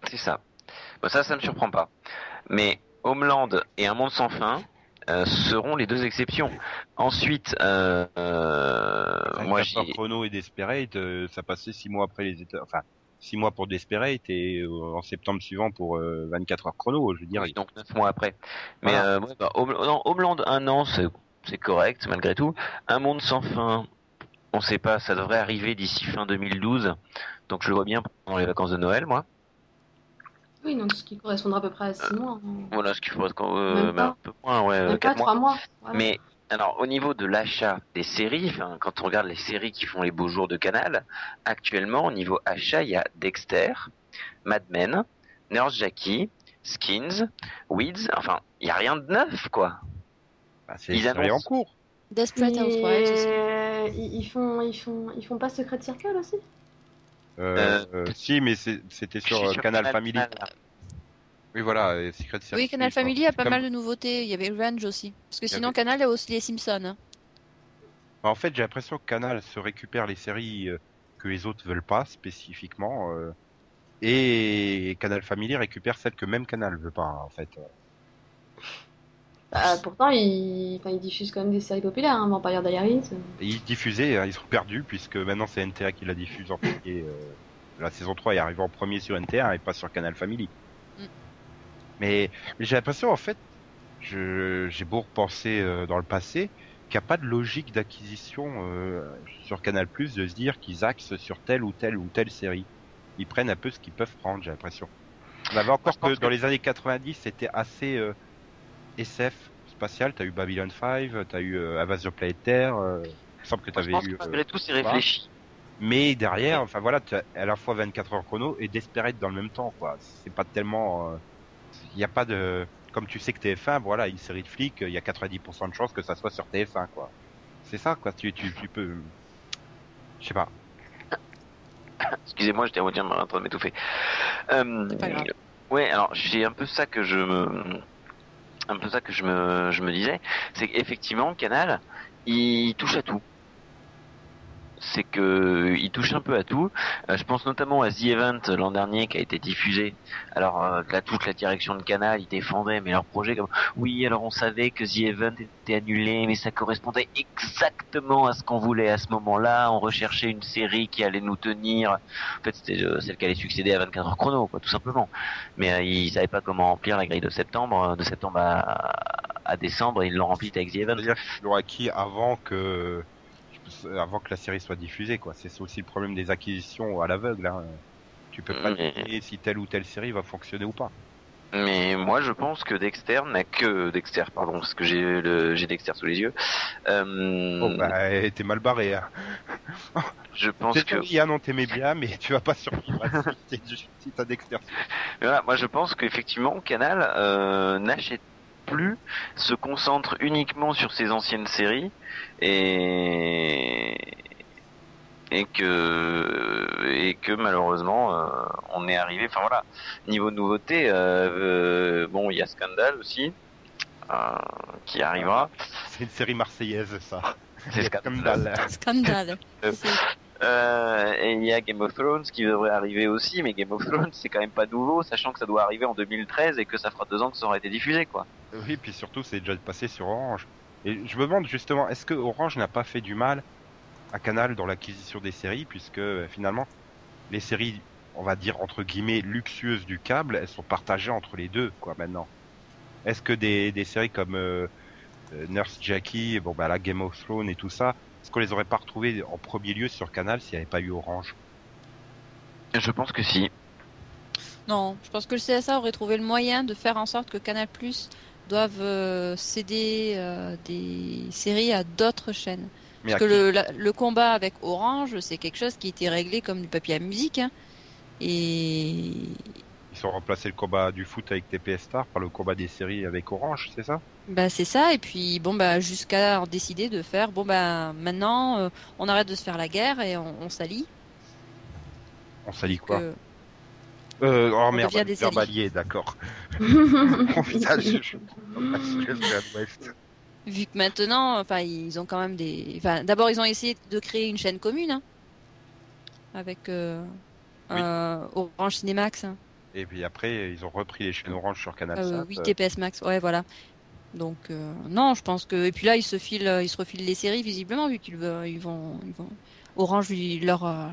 C'est ça. Bon, ça, ça me surprend pas. Mais Homeland et Un Monde sans fin euh, seront les deux exceptions. Ensuite, euh, euh, moi, 24 heures j'ai chrono et Desperate, euh, ça passait six mois après les États, enfin six mois pour Desperate et euh, en septembre suivant pour euh, 24 heures chrono. Je veux dire, Oui, donc neuf mois après. Mais Voilà. ouais, bah, Home- non, Homeland, un an, c'est correct malgré tout. Un monde sans fin, on sait pas, ça devrait arriver d'ici fin 2012. Donc je le vois bien pendant les vacances de Noël, moi. Oui, donc ce qui correspondra à peu près à 6 mois. hein. Voilà ce qu'il faudrait qu'on- euh, pas. un peu moins, ouais, euh, Même pas quatre mois. 3 mois. voilà. Mais alors au niveau de l'achat des séries, quand on regarde les séries qui font les beaux jours de Canal, actuellement au niveau achat, il y a Dexter, Mad Men, Nurse Jackie, Skins, Weeds, enfin, il y a rien de neuf quoi. bah, c'est ils c'est en annoncent- cours. Desperate Housewives Mais ils ils font, ils font, ils font pas Secret Circle aussi? Euh, euh, si, mais c'était sur, euh, Canal Family. Oui, voilà, euh, Secret Service. Oui, Canal. Family a pas Comme- mal de nouveautés. Il y avait Revenge aussi. Parce que sinon, avait- Canal a aussi les Simpsons. hein. Bah, En fait, j'ai l'impression que Canal se récupère les séries euh, que les autres veulent pas spécifiquement, euh, et Canal Family récupère celles que même Canal veut pas en fait. Bah, pourtant, ils... Enfin, ils diffusent quand même des séries populaires, hein, Vampire Diaries. euh. Et ils diffusaient, hein, ils sont perdus puisque maintenant c'est NTA qui la diffuse en premier. euh, la saison 3 est arrivée en premier sur NTA et pas sur Canal Family. Mm. Mais, mais j'ai l'impression en fait, je- j'ai beau repenser euh, dans le passé, qu'il n'y a pas de logique d'acquisition euh, sur Canal Plus de se dire qu'ils axent sur telle ou telle ou telle série. Ils prennent un peu ce qu'ils peuvent prendre, j'ai l'impression. On avait encore que dans les années 90, c'était assez euh, SF spatial. T'as eu Babylon 5, t'as eu euh, Invasion Planétaire. Euh, il semble que t'avais pense eu. que euh, malgré tout c'est réfléchi. mais derrière, enfin voilà, tu as à la fois 24 heures chrono et Desperate dans le même temps, quoi. C'est pas tellement, il n'y a pas de, comme tu sais que TF1, voilà, une série de flics, il y a 90% de chances que ça soit sur TF1, quoi. C'est ça, quoi. Tu, tu, tu peux, je sais pas. Excusez-moi, j'étais en train de m'étouffer. Euh, ouais, alors j'ai un peu ça que je me, un peu ça que je me, je me disais, c'est qu'effectivement Canal, il touche à tout. C'est que il touche un peu à tout. Euh, je pense notamment à The Event l'an dernier qui a été diffusé. Alors euh, là, toute la direction de Canal, ils défendaient, mais leur projet comme oui, alors on savait que The Event était annulé, mais ça correspondait exactement à ce qu'on voulait à ce moment-là. On recherchait une série qui allait nous tenir. En fait, c'était euh, celle qui allait succéder à 24 heures chrono, quoi, tout simplement. Mais euh, ils savaient pas comment remplir la grille de septembre, euh, de septembre à, à décembre, ils l'ont remplie avec The Event. C'est-à-dire qu'ils l'ont acquis avant que, avant que la série soit diffusée, quoi. C'est aussi le problème des acquisitions à l'aveugle, hein. Tu peux pas Mais- deviner si telle ou telle série va fonctionner ou pas. Mais moi, je pense que Dexter n'a que Dexter, pardon, parce que j'ai le j'ai Dexter sous les yeux. Euh, Oh, bah, t'es mal barré, hein. Je pense que que Yann, on t'aimait bien, mais tu vas pas survivre si t'as d'expertise. Voilà, moi je pense qu'effectivement Canal euh, n'achète plus, se concentre uniquement sur ses anciennes séries et et que et que malheureusement euh, on est arrivé. Enfin voilà, niveau nouveauté, euh, euh, bon il y a Scandale aussi euh, qui arrivera. C'est une série marseillaise, ça. C'est Il y Euh, et il y a Game of Thrones qui devrait arriver aussi, mais Game of Thrones c'est quand même pas nouveau, sachant que ça doit arriver en 2013 et que ça fera deux ans que ça aura été diffusé quoi. Oui, puis surtout, c'est déjà passé sur Orange. Et je me demande justement, est-ce que Orange n'a pas fait du mal à Canal dans l'acquisition des séries, puisque euh, finalement, les séries, on va dire entre guillemets, luxueuses du câble, elles sont partagées entre les deux, quoi, maintenant. Est-ce que des, des séries comme euh, euh, Nurse Jackie, bon bah la Game of Thrones et tout ça, est-ce qu'on les aurait pas retrouvées en premier lieu sur Canal s'il n'y avait pas eu Orange? Je pense que si. Non, je pense que le CSA aurait trouvé le moyen de faire en sorte que Canal Plus doive euh, céder euh, des séries à d'autres chaînes. Mais Parce que le, la- le combat avec Orange, c'est quelque chose qui était réglé comme du papier à musique. hein. Et Ils ont remplacé le combat du foot avec TPS Star par le combat des séries avec Orange, c'est ça? Bah c'est ça. Et puis bon bah jusqu'à décider de faire bon bah maintenant euh, on arrête de se faire la guerre et on, on s'allie. On s'allie quoi? Que- Euh, oh On merde, verbalier, d'accord. oh putain, je, vu que maintenant, enfin, ils ont quand même des. Enfin, d'abord, ils ont essayé de créer une chaîne commune hein, avec euh, Oui. euh, Orange Cinemax, hein. Et puis après, ils ont repris les chaînes orange sur Canal euh, Sat. oui, TPS Max, ouais, voilà. Donc euh, non, je pense que et puis là, ils se filent, ils se refilent les séries visiblement vu qu'ils veulent- ils vont, ils vont Orange leur euh,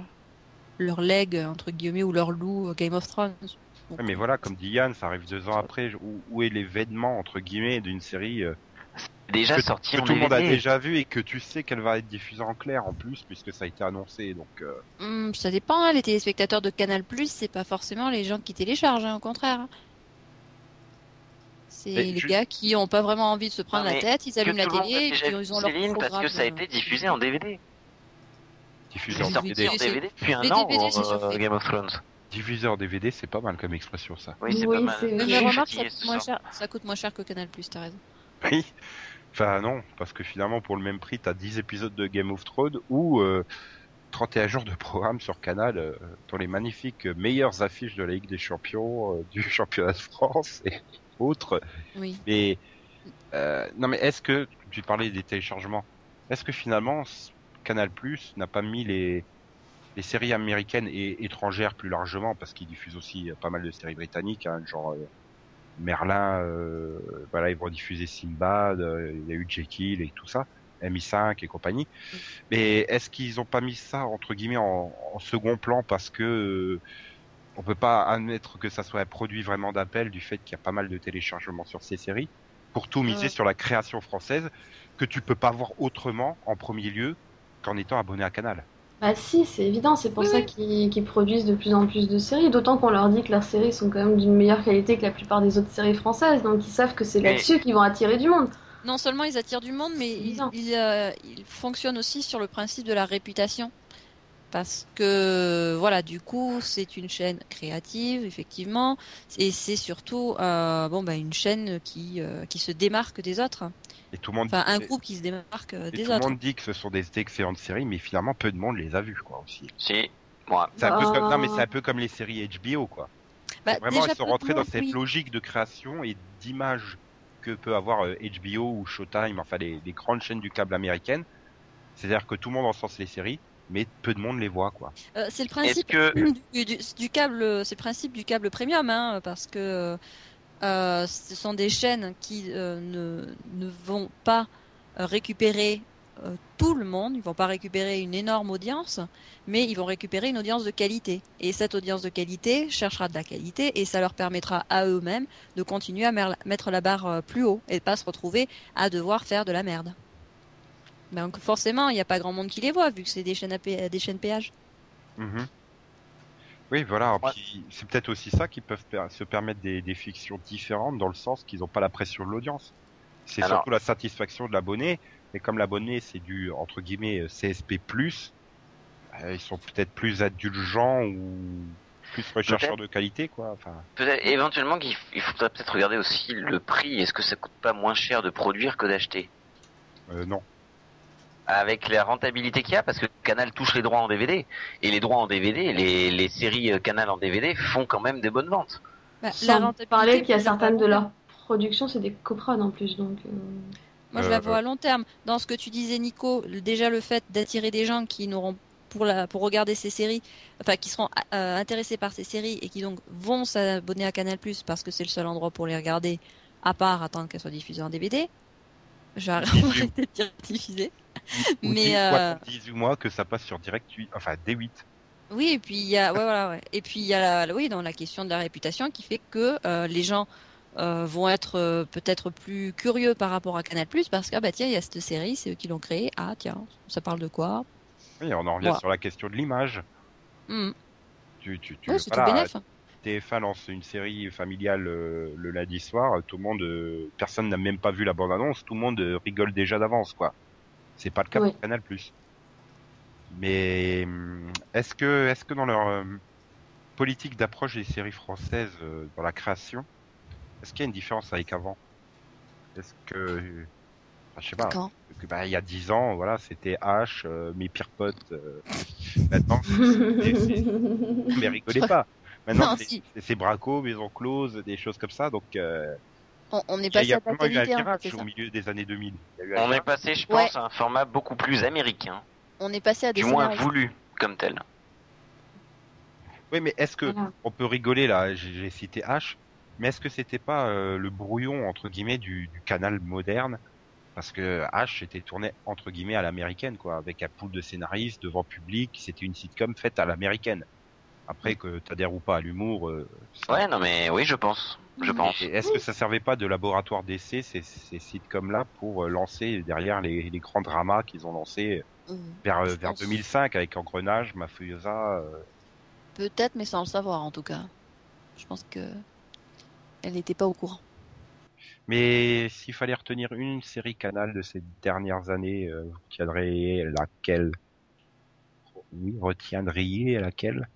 leur leg entre guillemets ou leur loup euh, Game of Thrones. Donc, Ouais, mais voilà, comme dit Yann, ça arrive deux ans après. Où, où est l'événement entre guillemets d'une série euh, Déjà que, sorti que en tout le monde a DVD. déjà vu et que tu sais qu'elle va être diffusée en clair en plus puisque ça a été annoncé. Donc euh, hum, ça dépend. hein, les téléspectateurs de Canal Plus, c'est pas forcément les gens qui téléchargent, hein, au contraire. C'est Mais les je- gars qui ont pas vraiment envie de se prendre Non, la tête, ils allument la télé et puis ils ont leur Céline parce que ça a été diffusé en DVD. diffusé en DVD. depuis un an, euh. Game of Thrones. Diffusé en DVD, c'est pas mal comme expression ça. Oui, c'est Oui, pas mal. c'est- Mais remarque, ça coûte, moins cher, ça coûte moins cher que Canal Plus, t'as raison. Oui. Enfin non, parce que finalement pour le même prix, t'as 10 épisodes de Game of Thrones ou euh, 31 jours de programme sur Canal, euh, dans les magnifiques euh, meilleures affiches de la Ligue des Champions, euh, du championnat de France et autres. Oui. Mais euh, non, mais est-ce que tu parlais des téléchargements Est-ce que finalement Canal Plus n'a pas mis les les séries américaines et étrangères plus largement parce qu'ils diffusent aussi pas mal de séries britanniques, hein, genre Merlin, euh, voilà ils vont diffuser Sinbad, euh, il y a eu Jekyll et tout ça, MI5 et compagnie. Mais est-ce qu'ils ont pas mis ça entre guillemets en, en second plan parce que euh, on peut pas admettre que ça soit un produit vraiment d'appel du fait qu'il y a pas mal de téléchargements sur ces séries pour tout miser Ouais. sur la création française que tu peux pas voir autrement en premier lieu qu'en étant abonné à Canal? Bah si, c'est évident, c'est pour Oui, ça oui. qu'ils produisent de plus en plus de séries, d'autant qu'on leur dit que leurs séries sont quand même d'une meilleure qualité que la plupart des autres séries françaises, donc ils savent que c'est Mais- là-dessus qu'ils vont attirer du monde. Non seulement ils attirent du monde, mais ils, ils, euh, ils fonctionnent aussi sur le principe de la réputation. Parce que, voilà, du coup, c'est une chaîne créative, effectivement, et c'est surtout euh, bon, bah, une chaîne qui, euh, qui se démarque des autres. Et tout le monde Enfin, un groupe qui se démarque euh, des tout le monde dit que ce sont des excellentes séries, mais finalement peu de monde les a vues quoi aussi. Si, moi. C'est un peu Bah. comme non mais c'est un peu comme les séries HBO quoi. Bah, Vraiment, ils sont rentrés dans cette oui. logique de création et d'image que peut avoir euh, HBO ou Showtime, enfin les, les grandes chaînes du câble américaines. C'est-à-dire que tout le monde encense les séries, mais peu de monde les voit, quoi. Euh, c'est le principe que du, du- du câble, c'est le principe du câble premium, hein, parce que euh, ce sont des chaînes qui euh, ne, ne vont pas récupérer euh, tout le monde, ils vont pas récupérer une énorme audience, mais ils vont récupérer une audience de qualité. Et cette audience de qualité cherchera de la qualité et ça leur permettra à eux-mêmes de continuer à mettre la barre plus haut et pas se retrouver à devoir faire de la merde. Donc forcément, il n'y a pas grand monde qui les voit vu que c'est des chaînes des chaînes péage. Mhm. Oui, voilà. Ouais. C'est peut-être aussi ça qui peuvent per- se permettre des, des fictions différentes dans le sens qu'ils n'ont pas la pression de l'audience. C'est Alors- surtout la satisfaction de l'abonné. Et comme l'abonné, c'est du entre guillemets euh, CSP+, Euh, Ils sont peut-être plus indulgents ou plus rechercheurs de qualité, quoi. Enfin, Peut-être, éventuellement, qu'il faudrait peut-être regarder aussi le prix. Est-ce que ça coûte pas moins cher de produire que d'acheter? Euh, non. Avec la rentabilité qu'il y a, parce que Canal touche les droits en DVD. Et les droits en DVD, les, les séries euh, Canal en DVD font quand même des bonnes ventes. Bah, la Sans rentabilité, parler qu'il y a certaines de leurs productions, c'est des coprods en plus, donc. euh, Moi, je la vois à long terme. Dans ce que tu disais, Nico, déjà le fait d'attirer des gens qui n'auront pour la pour regarder ces séries, enfin qui seront euh, intéressés par ces séries et qui donc vont s'abonner à Canal+ parce que c'est le seul endroit pour les regarder, à part attendre qu'elles soient diffusées en DVD. J'ai arrêté de dire diffusées. Ou Mais, dis- euh, quoi, 18 mois que ça passe sur Direct 8, enfin D8. Oui, et puis il y a, ouais, voilà, ouais. Et puis il y a, la, oui, dans la question de la réputation qui fait que euh, les gens euh, vont être euh, peut-être plus curieux par rapport à Canal+ parce que ah bah tiens, il y a cette série, c'est eux qui l'ont créée. Ah tiens, ça parle de quoi? Oui, on en revient Voilà. sur la question de l'image. Hmm. Tu, tu, tu, Ouais, voilà, tout hein. TF1 lance une série familiale le lundi soir, tout le monde, personne n'a même pas vu la bande-annonce, tout le monde rigole déjà d'avance, quoi. C'est pas le cas Oui. pour Canal+. Mais hum, est-ce que, est-ce que dans leur euh, politique d'approche des séries françaises euh, dans la création, est-ce qu'il y a une différence avec avant? Est-ce que, euh, enfin, je sais pas. Quand? que, bah, il y a dix ans, voilà, c'était H, euh, mes pires potes. euh, maintenant, mais rigolez pas. Maintenant, c'est si. Braco, Maison Close, des choses comme ça. Donc, on, on est passé il y a à la hein, au milieu des années 2000. Il y a eu un On est passé, je Ouais. pense, à un format beaucoup plus américain. On est passé à des Du moins voulu, comme tel. Oui, mais est-ce que Voilà. on peut rigoler là J'ai j'ai cité H, mais est-ce que c'était pas euh, le brouillon entre guillemets du, du canal moderne? Parce que H était tourné entre guillemets à l'américaine, quoi, avec un pool de scénaristes devant public. C'était une sitcom faite à l'américaine. Après que t'adhères ou pas à l'humour, euh, ça- Ouais, non mais oui, je pense. Je pense. Est-ce que ça servait pas de laboratoire d'essai ces, ces sitcoms-là pour euh, lancer derrière les, les grands dramas qu'ils ont lancés Euh, vers, euh, Je vers pense. 2005 avec Engrenage, Mafiosa euh, Peut-être, mais sans le savoir en tout cas. Je pense que elle n'était pas au courant. Mais s'il fallait retenir une série Canal de ces dernières années, euh, vous retiendriez laquelle? Oui, retiendriez laquelle?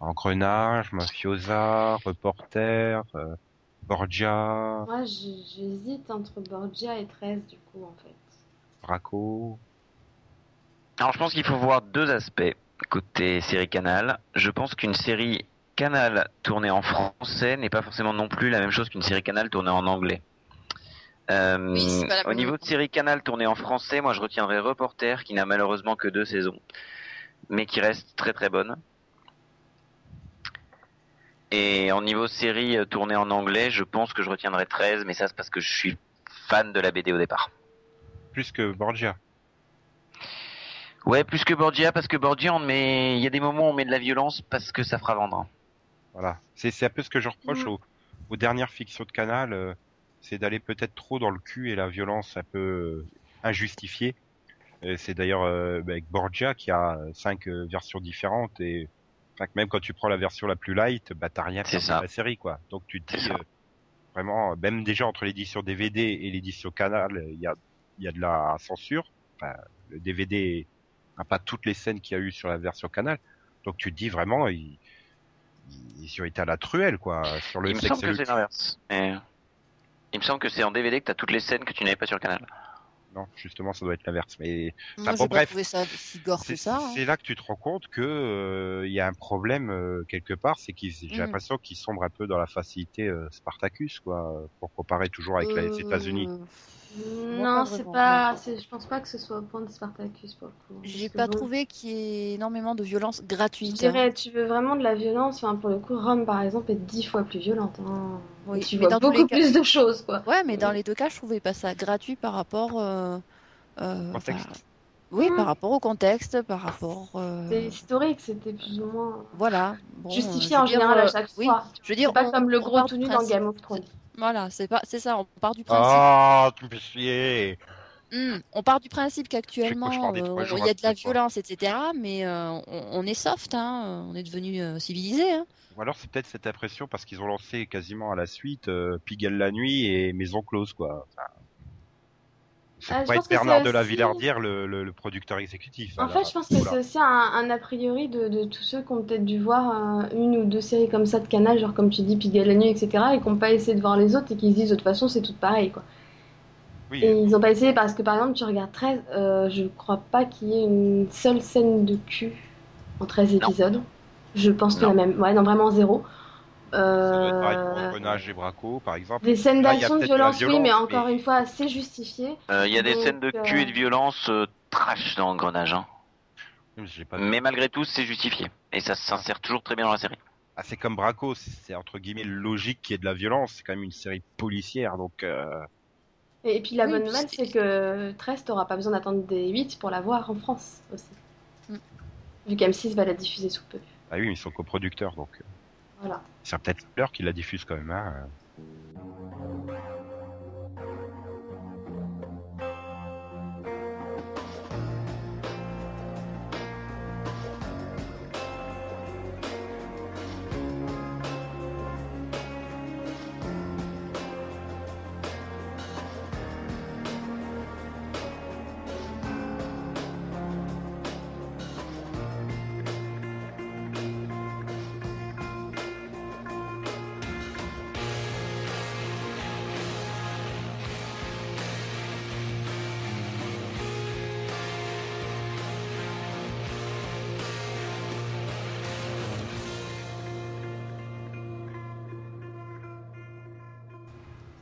Engrenage, Mafiosa, Reporter, euh, Borgia, Moi, j'hésite entre Borgia et 13, du coup, en fait. Braco. Alors je pense qu'il faut voir deux aspects côté série Canal. Je pense qu'une série Canal tournée en français n'est pas forcément non plus la même chose qu'une série Canal tournée en anglais. Euh, Oui, au niveau de série Canal tournée en français, moi je retiendrai Reporter qui n'a malheureusement que deux saisons, mais qui reste très très bonne. Et en niveau série euh, tournée en anglais, je pense que je retiendrai 13, mais ça c'est parce que je suis fan de la BD au départ. Plus que Borgia. Ouais, plus que Borgia, parce que Borgia, on met, il y a des moments où on met de la violence parce que ça fera vendre. Voilà. C'est un peu ce que je reproche Mhm. aux, aux dernières fictions de Canal, euh, c'est d'aller peut-être trop dans le cul et la violence un peu euh, injustifiée. C'est d'ailleurs euh, avec Borgia qui a cinq versions différentes et enfin, même quand tu prends la version la plus light, bah t'as rien perdu de la série quoi. Donc tu te dis euh, vraiment, même déjà entre l'édition DVD et l'édition Canal, il y a il y a de la censure. Enfin, le DVD n'a pas toutes les scènes qu'il y a eu sur la version Canal. Donc tu te dis vraiment, ils, ils ont été à la truelle quoi sur le il me semble que c'est l'inverse. Mais... Il me semble que c'est en DVD que t'as toutes les scènes que tu n'avais pas sur le canal. Non, justement, ça doit être l'inverse. Mais Moi, bon, bref. trouvé ça si gore c'est que ça. hein. c'est là que tu te rends compte que euh, il y a un problème euh, quelque part, c'est qu'ils, j'ai Mhm. l'impression qu'ils sombrent un peu dans la facilité euh, Spartacus, quoi, pour comparer toujours avec les États-Unis. Non, c'est pas. Je pense pas que ce soit au point de Spartacus pour le coup. J'ai pas bon, trouvé qu'il y ait énormément de violence Je gratuite. dirais, tu veux vraiment de la violence, enfin, pour le coup, Rome par exemple est dix fois plus violente. Hein. Oui, Et tu mais vois dans beaucoup cas- plus de choses, quoi. Ouais, mais dans les deux cas, je trouvais pas ça gratuit par rapport. euh, euh, Contexte. enfin, oui, Mm. par rapport au contexte, par rapport. euh, C'est historique, c'était plus ou moins Voilà. Bon, justifié en général à euh, chaque oui, fois. Je veux dire, pas on- comme le gros part tout du nu dans principe- Game of Thrones. Voilà, c'est pas, c'est ça. On part du principe. Ah, tu me fais chier. Hmm, on part du principe qu'actuellement euh, il y a de la violence, etc. Mais euh, on, on est soft, hein. On est devenu euh, civilisé. Hein. Ou alors c'est peut-être cette impression parce qu'ils ont lancé quasiment à la suite euh, Pigalle la nuit et Maison close, quoi. Enfin, Ça Ah, pourrait être Bernard de la Villardière, le, le, le producteur exécutif. En fait, je pense que c'est aussi un, un a priori de, de tous ceux qui ont peut-être dû voir euh, une ou deux séries comme ça de Canal, genre comme tu dis, Pigalle la nuit, etc., et qui n'ont pas essayé de voir les autres et qui se disent de toute façon c'est tout pareil, quoi. Oui, Et ils n'ont pas essayé parce que par exemple, tu regardes 13, euh, je crois pas qu'il y ait une seule scène de cul en 13 épisodes. Je pense qu'il y en a même, ouais, non, vraiment zéro. Euh, pour Engrenage et Braco, par exemple. Des scènes d'action, de la violence, oui, mais encore mais- une fois, c'est justifié. Euh, Il y a des Donc, scènes de cul euh, et de violence euh, trash dans Engrenage. Hein. Pas. Mais malgré tout, c'est justifié. Et ça s'insère toujours très bien dans la série. Ah, c'est comme Braco, c'est entre guillemets logique qu'il y ait de la violence. C'est quand même une série policière, donc. Euh... Et, et puis la Oui, bonne nouvelle, c'est- que 13, t'auras pas besoin d'attendre des 8 pour la voir en France aussi. Mm. Vu qu'M6 va la diffuser sous peu. Ah oui, ils sont coproducteurs, donc. euh, Voilà. C'est peut-être l'heure qu'ils la diffusent quand même. Hein.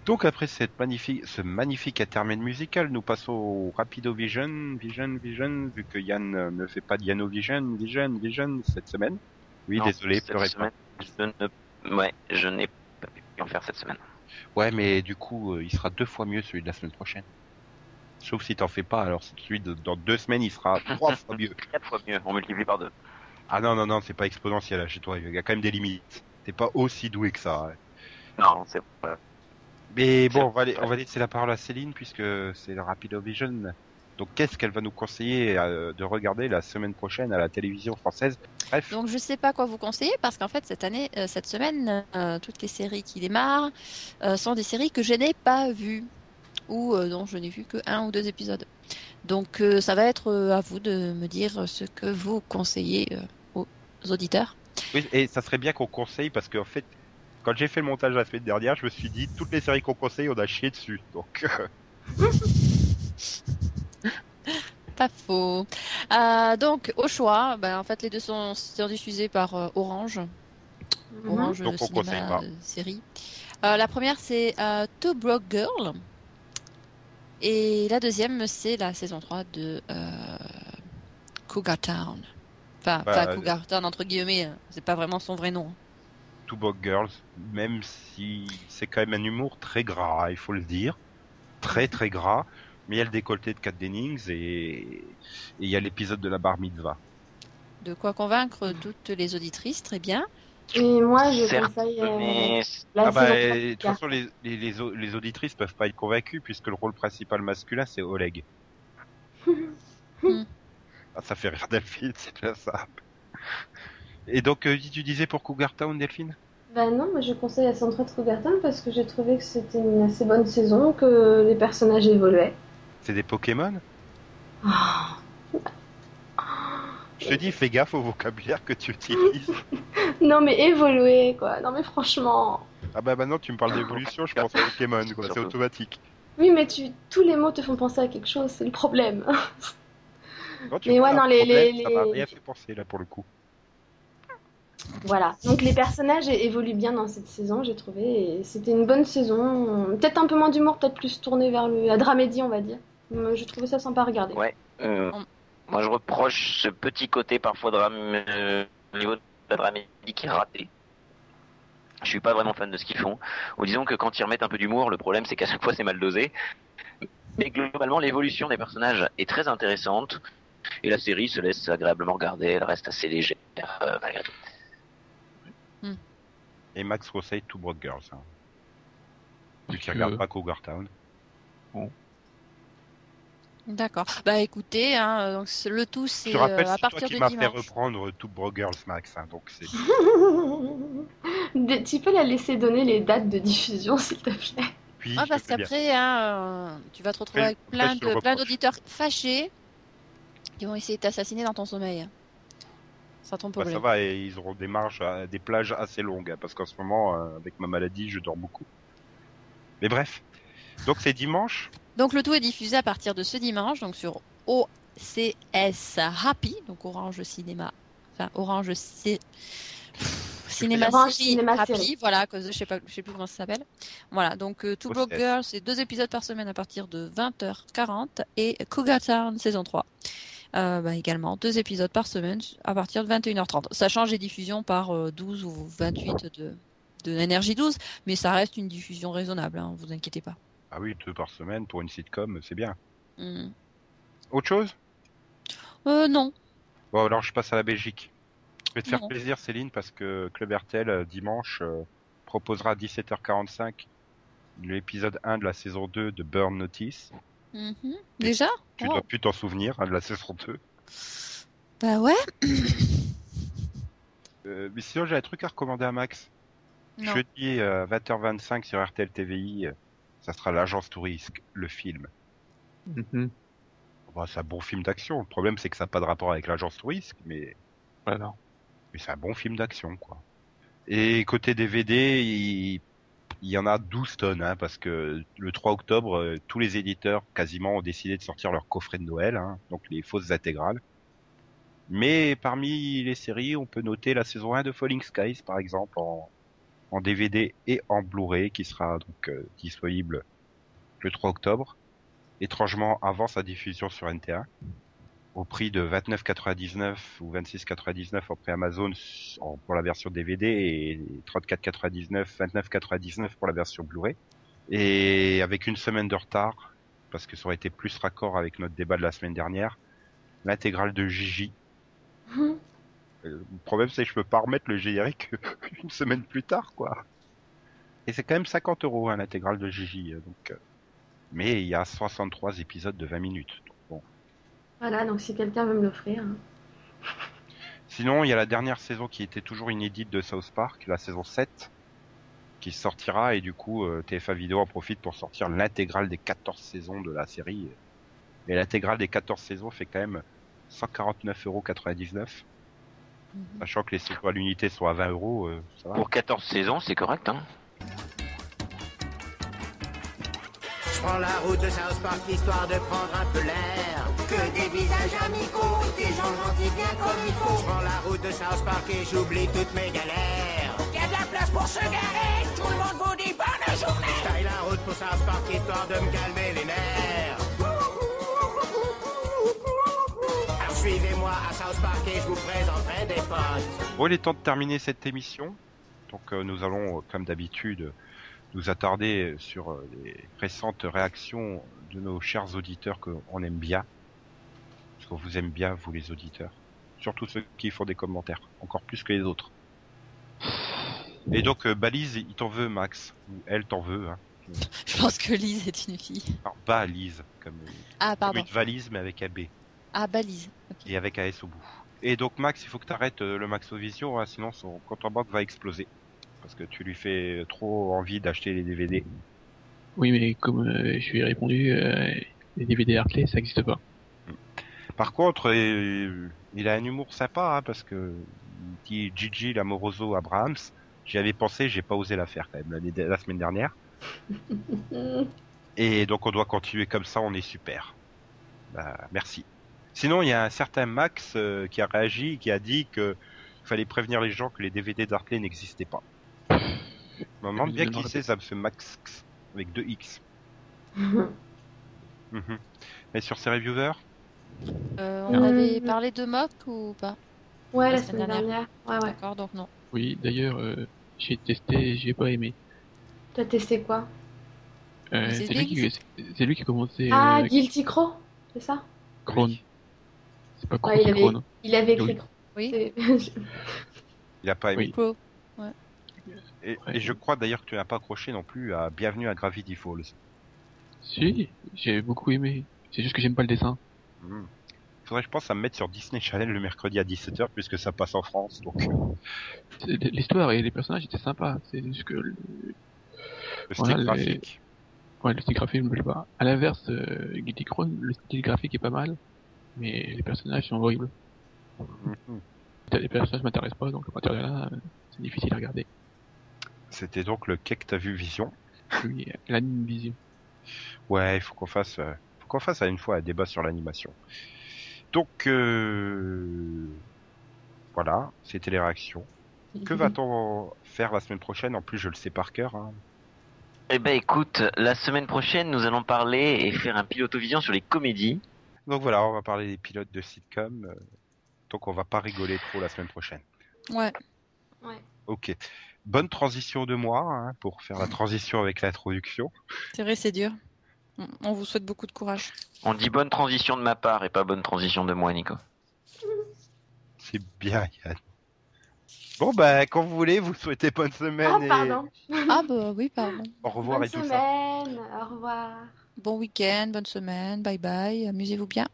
Donc après cette magnifique, ce magnifique intermède musical, nous passons au Rapido Vision, Vision, Vision, vu que Yann euh, ne fait pas de Yano Vision, Vision, Vision cette semaine. Oui, Non, désolé, cette pas. semaine, Je ne... Ouais, je n'ai pas pu en faire cette semaine. Ouais, mais du coup, euh, il sera deux fois mieux celui de la semaine prochaine. Sauf si t'en fais pas, alors celui de dans deux semaines, il sera trois fois mieux. Quatre fois mieux, on multiplie par deux. Ah non, non, non, c'est pas exponentiel là, chez toi, il y a quand même des limites. T'es pas aussi doué que ça. ouais. Non, c'est pas. Mais bon, on va, la- on va laisser la parole à Céline puisque c'est le Rapido Vision. Donc qu'est-ce qu'elle va nous conseiller euh, de regarder la semaine prochaine à la télévision française? Bref, Donc je sais pas quoi vous conseiller parce qu'en fait cette année, euh, cette semaine, euh, toutes les séries qui démarrent sont des séries que je n'ai pas vues ou dont je n'ai vu que un ou deux épisodes. Donc ça va être à vous de me dire ce que vous conseillez aux auditeurs. oui, et ça serait bien qu'on conseille parce qu'en fait, quand j'ai fait le montage la semaine dernière, je me suis dit toutes les séries qu'on conseille, on a chié dessus. Donc euh, Pas faux. Euh, donc au choix, ben, en fait les deux sont, sont diffusés par euh, Orange. Mhm. Orange Donc, on Cinéma pas. euh, série. Euh, la première c'est euh, Two Broke Girl. Et la deuxième c'est la saison 3 de euh, Cougar Town. Enfin, Bah, pas Cougar Town entre guillemets, hein. c'est pas vraiment son vrai nom. Two Broke Girls, même si c'est quand même un humour très gras, il faut le dire, très très gras. Mais il y a le décolleté de Kat Dennings et il y a l'épisode de la bar mitzvah. De quoi convaincre toutes les auditrices, très bien. Et moi, je Certes, conseille euh, mais la Ah bah, saison et 3 de toute façon, les, les, les, au- les auditrices peuvent pas être convaincues puisque le rôle principal masculin c'est Oleg. Hmm. ah, ça fait rire Delphine, c'est bien ça. Et donc, euh, tu disais pour Cougar Town, Delphine? Bah non, moi je conseille la saison 3 de Cougartown parce que j'ai trouvé que c'était une assez bonne saison, que les personnages évoluaient. C'est des Pokémon? Ah. Je te dis, fais gaffe au vocabulaire que tu utilises. Non mais évoluer quoi, non mais franchement. ah bah maintenant, tu me parles d'évolution, je pense à Pokémon, quoi. C'est automatique. Oui mais tu... tous les mots te font penser à quelque chose, c'est le problème. Non, tu Mais ouais, non, les- problème, les- Ça m'a rien fait penser, là, pour le coup. Voilà, donc les personnages évoluent bien dans cette saison, j'ai trouvé, et c'était une bonne saison. Peut-être un peu moins d'humour, peut-être plus tourné vers le... la dramédie, on va dire. Mais J'ai trouvé ça sympa à regarder. Ouais. Euh, On- moi, je reproche ce petit côté parfois drame, euh, au niveau de la dramédie qui est raté. Je suis pas vraiment fan de ce qu'ils font. Ou disons que quand ils remettent un peu d'humour, le problème c'est qu'à chaque fois c'est mal dosé. Mais globalement, l'évolution des personnages est très intéressante. Et la série se laisse agréablement regarder, elle reste assez légère euh, malgré tout. Et Max conseille Two Broke Girls. Hein. Vu qu'il Euh, regarde pas Cougar Town. D'accord. Bah écoutez, hein, donc c'est- le tout c'est euh, à c'est toi partir qui de m'as fait dimanche. reprendre Two Broke Girls, Max. Hein, donc c'est... Tu peux la laisser donner les dates de diffusion, s'il te plaît? Oui, Ah, je parce te fais bien. qu'après, hein, euh, tu vas te retrouver Après- avec plein après, je te le de plein reproche. d'auditeurs fâchés qui vont essayer de t'assassiner dans ton sommeil. Ça ton Bah, problème. ça va, et ils auront des marges, à- des plages assez longues, hein, parce qu'en ce moment, euh, avec ma maladie, je dors beaucoup. Mais bref. Donc c'est dimanche. Donc le tout est diffusé à partir de ce dimanche, donc sur OCS Happy, donc Orange Cinéma, enfin Orange C... Cinéma Orange Série Cinéma Happy, Série. voilà, à cause de- je sais pas, je sais plus comment ça s'appelle. Voilà, donc euh, Two Broke OCS. Girls, c'est deux épisodes par semaine à partir de 20h40 et Cougar Town saison 3. Euh, bah, également deux épisodes par semaine à partir de 21h30. Ça change les diffusions par euh, 12 ou 28 de, de Énergie 12, mais ça reste une diffusion raisonnable, hein, vous inquiétez pas. Ah oui, deux par semaine pour une sitcom, c'est bien. Hmm. Autre chose? Euh, non. Bon, alors je passe à la Belgique. Je vais te faire Non. plaisir, Céline, parce que Club RTL, euh, dimanche, proposera à 17h45 l'épisode 1 de la saison 2 de Burn Notice. Mhm. Déjà? Tu Oh. dois plus t'en souvenir hein, de la saison 2. Bah ouais. Euh, mais sinon, j'ai un truc à recommander à Max. Non. Jeudi euh, 20h25 sur RTL TVI, euh, ça sera l'agence touriste, le film. Mhm. Bon, c'est un bon film d'action. Le problème, c'est que ça n'a pas de rapport avec l'agence touriste, mais, Voilà. mais c'est un bon film d'action, quoi. Et côté DVD, il, il y en a 12 tonnes, hein, parce que le 3 octobre, euh, tous les éditeurs quasiment ont décidé de sortir leur coffret de Noël, hein, donc les fausses intégrales. Mais parmi les séries, on peut noter la saison 1 de Falling Skies, par exemple, en, DVD et en Blu-ray, qui sera donc euh, disponible le 3 octobre. Étrangement, avant sa diffusion sur NT1, au prix de 29,99 ou 26,99 en prix Amazon pour la version DVD et 34,99, 29,99 pour la version Blu-ray. Et avec une semaine de retard, parce que ça aurait été plus raccord avec notre débat de la semaine dernière, l'intégrale de Gigi. Mhm. Euh, Le problème, c'est que je peux pas remettre le générique une semaine plus tard, quoi. Et c'est quand même 50 euros, hein, l'intégrale de Gigi. euh, Donc, euh, mais il y a 63 épisodes de 20 minutes. Donc. Voilà, donc si quelqu'un veut me l'offrir. hein. Sinon, il y a la dernière saison qui était toujours inédite de South Park, la saison 7, qui sortira et du coup, euh, TF1 Vidéo en profite pour sortir l'intégrale des 14 saisons de la série. Et l'intégrale des 14 saisons fait quand même 149,99€, Mhm. sachant que les saisons à l'unité sont à 20 euros, euh, ça va. Pour 14 saisons, c'est correct, hein. Je prends la route de South Park histoire de prendre un peu l'air. Que des visages amicaux, des gens gentils bien comme il faut. Je prends la route de South Park et j'oublie toutes mes galères. Y a de la place pour se garer, tout le monde vous dit bonne journée. Je taille la route pour South Park histoire de me calmer les nerfs. Alors suivez-moi à South Park et je vous présenterai des potes. Bon, il est temps de terminer cette émission. Donc, euh, nous allons, euh, comme d'habitude, nous attarder sur euh, les récentes réactions de nos chers auditeurs qu'on aime bien. Qu'on vous aime bien, vous les auditeurs. Surtout ceux qui font des commentaires. Encore plus que les autres. Et donc, euh, Balise, il t'en veut, Max. Ou elle t'en veut. Hein. Je pense que Lise est une fille. Alors, Balise, comme, Ah, comme pardon. une valise, mais avec un B. Ah, balise. Et avec un S au bout. Et donc, Max, il faut que tu arrêtes le Maxovision, hein, sinon son compte en banque va exploser. Parce que tu lui fais trop envie d'acheter les DVD. Oui, mais comme euh, je lui ai répondu, euh, les DVD Hartley, ça n'existe pas. Par contre, euh, il a un humour sympa, hein, parce que il dit Gigi l'amoroso Abrahams. J'y avais pensé, j'ai pas osé la faire quand même la semaine dernière. Et donc on doit continuer comme ça, on est super. Bah, merci. Sinon, il y a un certain Max euh, qui a réagi, qui a dit que fallait prévenir les gens que les DVD d'Hartley n'existaient pas. Je me demande bien qui c'est, ça, ce Max avec deux X. Mhm. Et sur ses reviewers, Euh, on Non. avait parlé de Mock ou pas Ouais, La la semaine semaine dernière. Ouais, ouais. D'accord, donc non. Oui, d'ailleurs, euh, j'ai testé, j'ai pas aimé. T'as testé quoi? Euh, C'est lui lui, qui- lui qui a commencé Ah, euh, Guilty Crow, c'est ça? Krone. C'est pas Ouais, il avait- Krone. Il avait écrit Oui. Crow. Oui. Il a pas aimé. Oui. Pro. Et, Ouais. et je crois d'ailleurs que tu n'as pas accroché non plus à Bienvenue à Gravity Falls. Si, j'ai beaucoup aimé. C'est juste que j'aime pas le dessin. Hmm. Faudrait, je pense, à me mettre sur Disney Channel le mercredi à 17h puisque ça passe en France. Donc, C'est- L'histoire et les personnages étaient sympas. C'est juste que le- le Voilà, style les- graphique. Ouais, le style graphique, je me pas. À l'inverse, euh, Guilty Crown, le style graphique est pas mal, mais les personnages sont horribles. Mhm. Les personnages m'intéressent pas, donc à partir de là, euh, c'est difficile à regarder. C'était donc le quai que t'as vu Vision. Oui, l'anime vision. Ouais, il faut qu'on fasse, euh, qu'on fasse à une fois un débat sur l'animation. Donc euh, voilà, c'était les réactions. Que va-t-on faire la semaine prochaine? En plus, je le sais par cœur. hein. Eh ben écoute, la semaine prochaine, nous allons parler et faire un piloto-vision sur les comédies. Donc voilà, on va parler des pilotes de sitcom. euh, donc on va pas rigoler trop la semaine prochaine. Ouais. Ouais. Ok. Bonne transition de moi hein, pour faire la transition avec l'introduction. C'est vrai, c'est dur. On- vous souhaite beaucoup de courage. On dit bonne transition de ma part et pas bonne transition de moi, Nico. C'est bien, Yann. Bon, bah, quand vous voulez, vous souhaitez bonne semaine Oh, et pardon. Ah bah oui, pardon. au revoir Bonne et tout ça. semaine. Au revoir. Bon week-end, bonne semaine, bye bye, amusez-vous bien.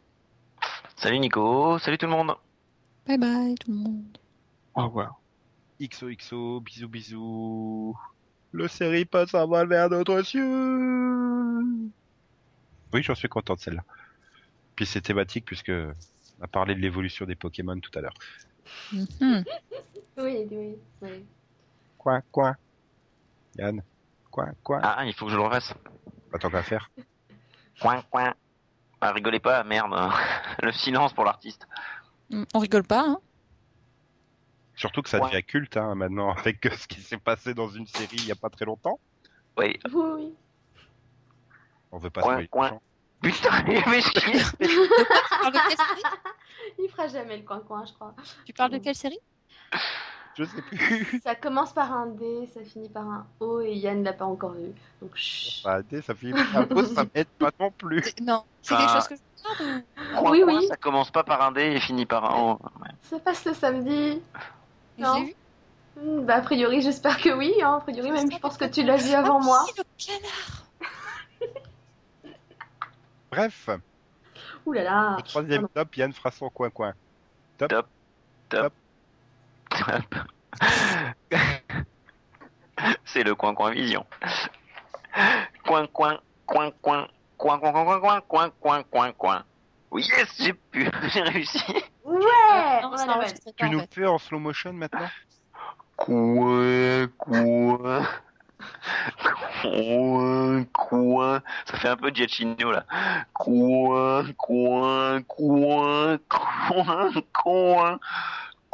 Salut Nico, salut tout le monde. Bye bye tout le monde. Au revoir. XOXO, bisous bisous. Le série passe à mal vers notre cieux. Oui, j'en suis content de celle-là. Puis c'est thématique puisque on a parlé de l'évolution des Pokémon tout à l'heure. Mhm. Oui, oui, oui. Quoi, quoi? Yann? Quoi, quoi? Ah, il faut que je le refasse. Pas tant qu'à faire. Coin, coin. Ah, rigolez pas, merde. Le silence pour l'artiste. Mm, On rigole pas, hein Surtout que ça Ouais. devient culte hein, maintenant avec ce qui s'est passé dans une série il y a pas très longtemps. Oui. Oui, oui. On veut pas Coin, spoiler les coin. Putain, il fait chier. Tu parles de quelle série Il fera jamais le coin-coin, je crois. Tu parles de quelle série? Je sais plus. Ça commence par un D, ça finit par un O et Yann l'a pas encore vu. Donc, chut. Bah, dé, ça fait un peu, ça m'aide pas non plus. C'est- Non, c'est Ah. quelque chose que je Oui, oui. Ça commence pas par un D et finit par un O. Ça passe le samedi. Non. Hmm, Bah, a priori, j'espère que oui. Hein. A priori, même, je pense que tu l'as vu Ah avant moi. oui, le canard Bref. Ouh troisième top, Yann fera son coin-coin. Top. Top. Top. C'est le coin-coin vision. Coin-coin, coin-coin, coin-coin, coin-coin, coin-coin, coin coin. Oui, yes, j'ai pu, j'ai réussi. Ouais, tu nous fais en slow motion maintenant? Quoi, quoi? Coin coin. Ça fait un peu Giacchino là. Coin coin coin coin coin.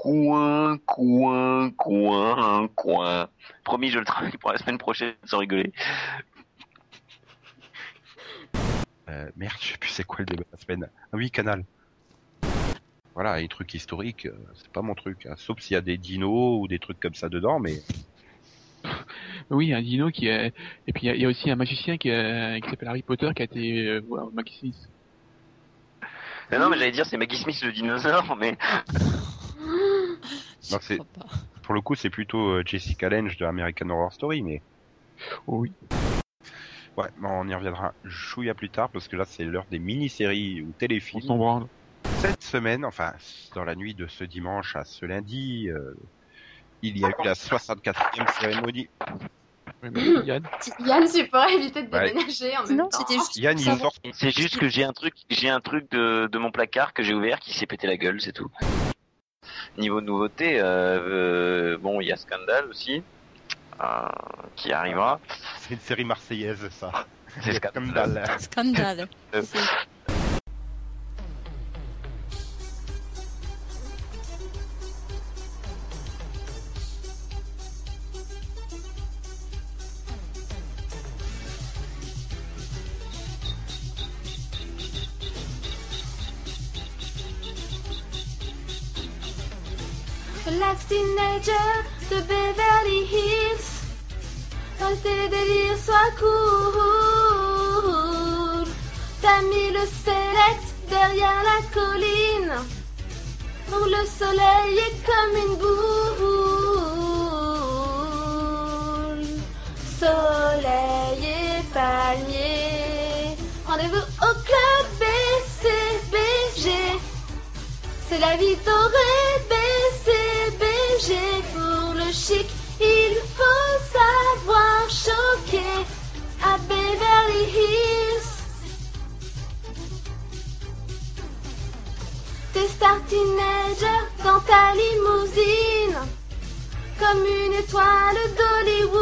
Coin, coin, coin, coin. Promis, je le travaille pour la semaine prochaine sans rigoler. euh, Merde, je sais plus c'est quoi le débat de la semaine. Ah oui, Canal. Voilà, les trucs historiques, euh, c'est pas mon truc. hein. Sauf s'il y a des dinos ou des trucs comme ça dedans, mais Oui, un dino qui est... Et puis il y a- il y, a aussi un magicien qui, est- qui s'appelle Harry Potter qui a été euh, voir Maggie Smith. Non, non, mais j'allais dire c'est Maggie Smith le dinosaure, mais Non, c'est- pour le coup, c'est plutôt euh, Jessica Lange de American Horror Story, mais Oh oui. ouais, bon, on y reviendra chouïa plus tard parce que là, c'est l'heure des mini-séries ou On téléfilms. s'en branle. Cette semaine, enfin, dans la nuit de ce dimanche à ce lundi, euh, il y a eu la 64e cérémonie. Mais Yann, Yann, tu pourrais éviter de Ouais. déménager en même Non, temps. c'était juste. Yann, il sort c'est juste que j'ai un truc, j'ai un truc de, de mon placard que j'ai ouvert qui s'est pété la gueule, c'est tout. Niveau nouveauté, euh, euh, bon, il y a Scandal aussi, euh, qui arrivera. C'est une série marseillaise, ça. C'est Comme Scandal. Tes délires soient cool. T'as mis le select derrière la colline. Où le soleil est comme une boule. Soleil et palmier. Rendez-vous au club BCBG. C'est la vie dorée T'es star teenager dans ta limousine, comme une étoile d'Hollywood.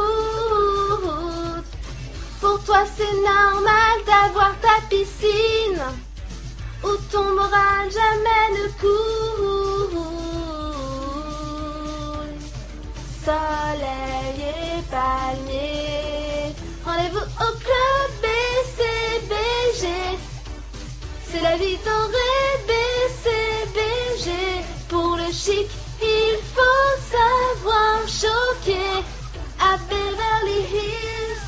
Pour toi c'est normal d'avoir ta piscine, où ton moral jamais ne coule. Soleil et palmier, rendez-vous au club C'est la vie dorée BCBG. Pour le chic, il faut savoir choquer à Beverly Hills.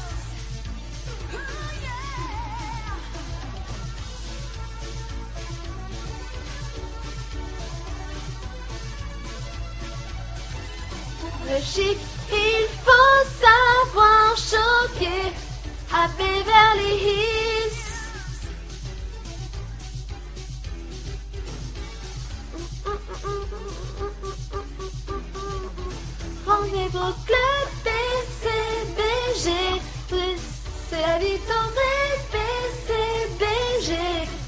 Le chic, il faut savoir choquer à Beverly Hills. Rendez-vous au club PCBG. C'est la vie dorée PCBG.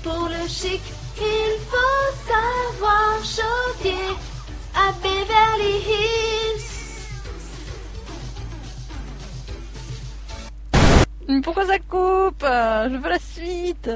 Pour le chic, il faut savoir choquer à Beverly Hills. Pourquoi ça coupe? Je veux la suite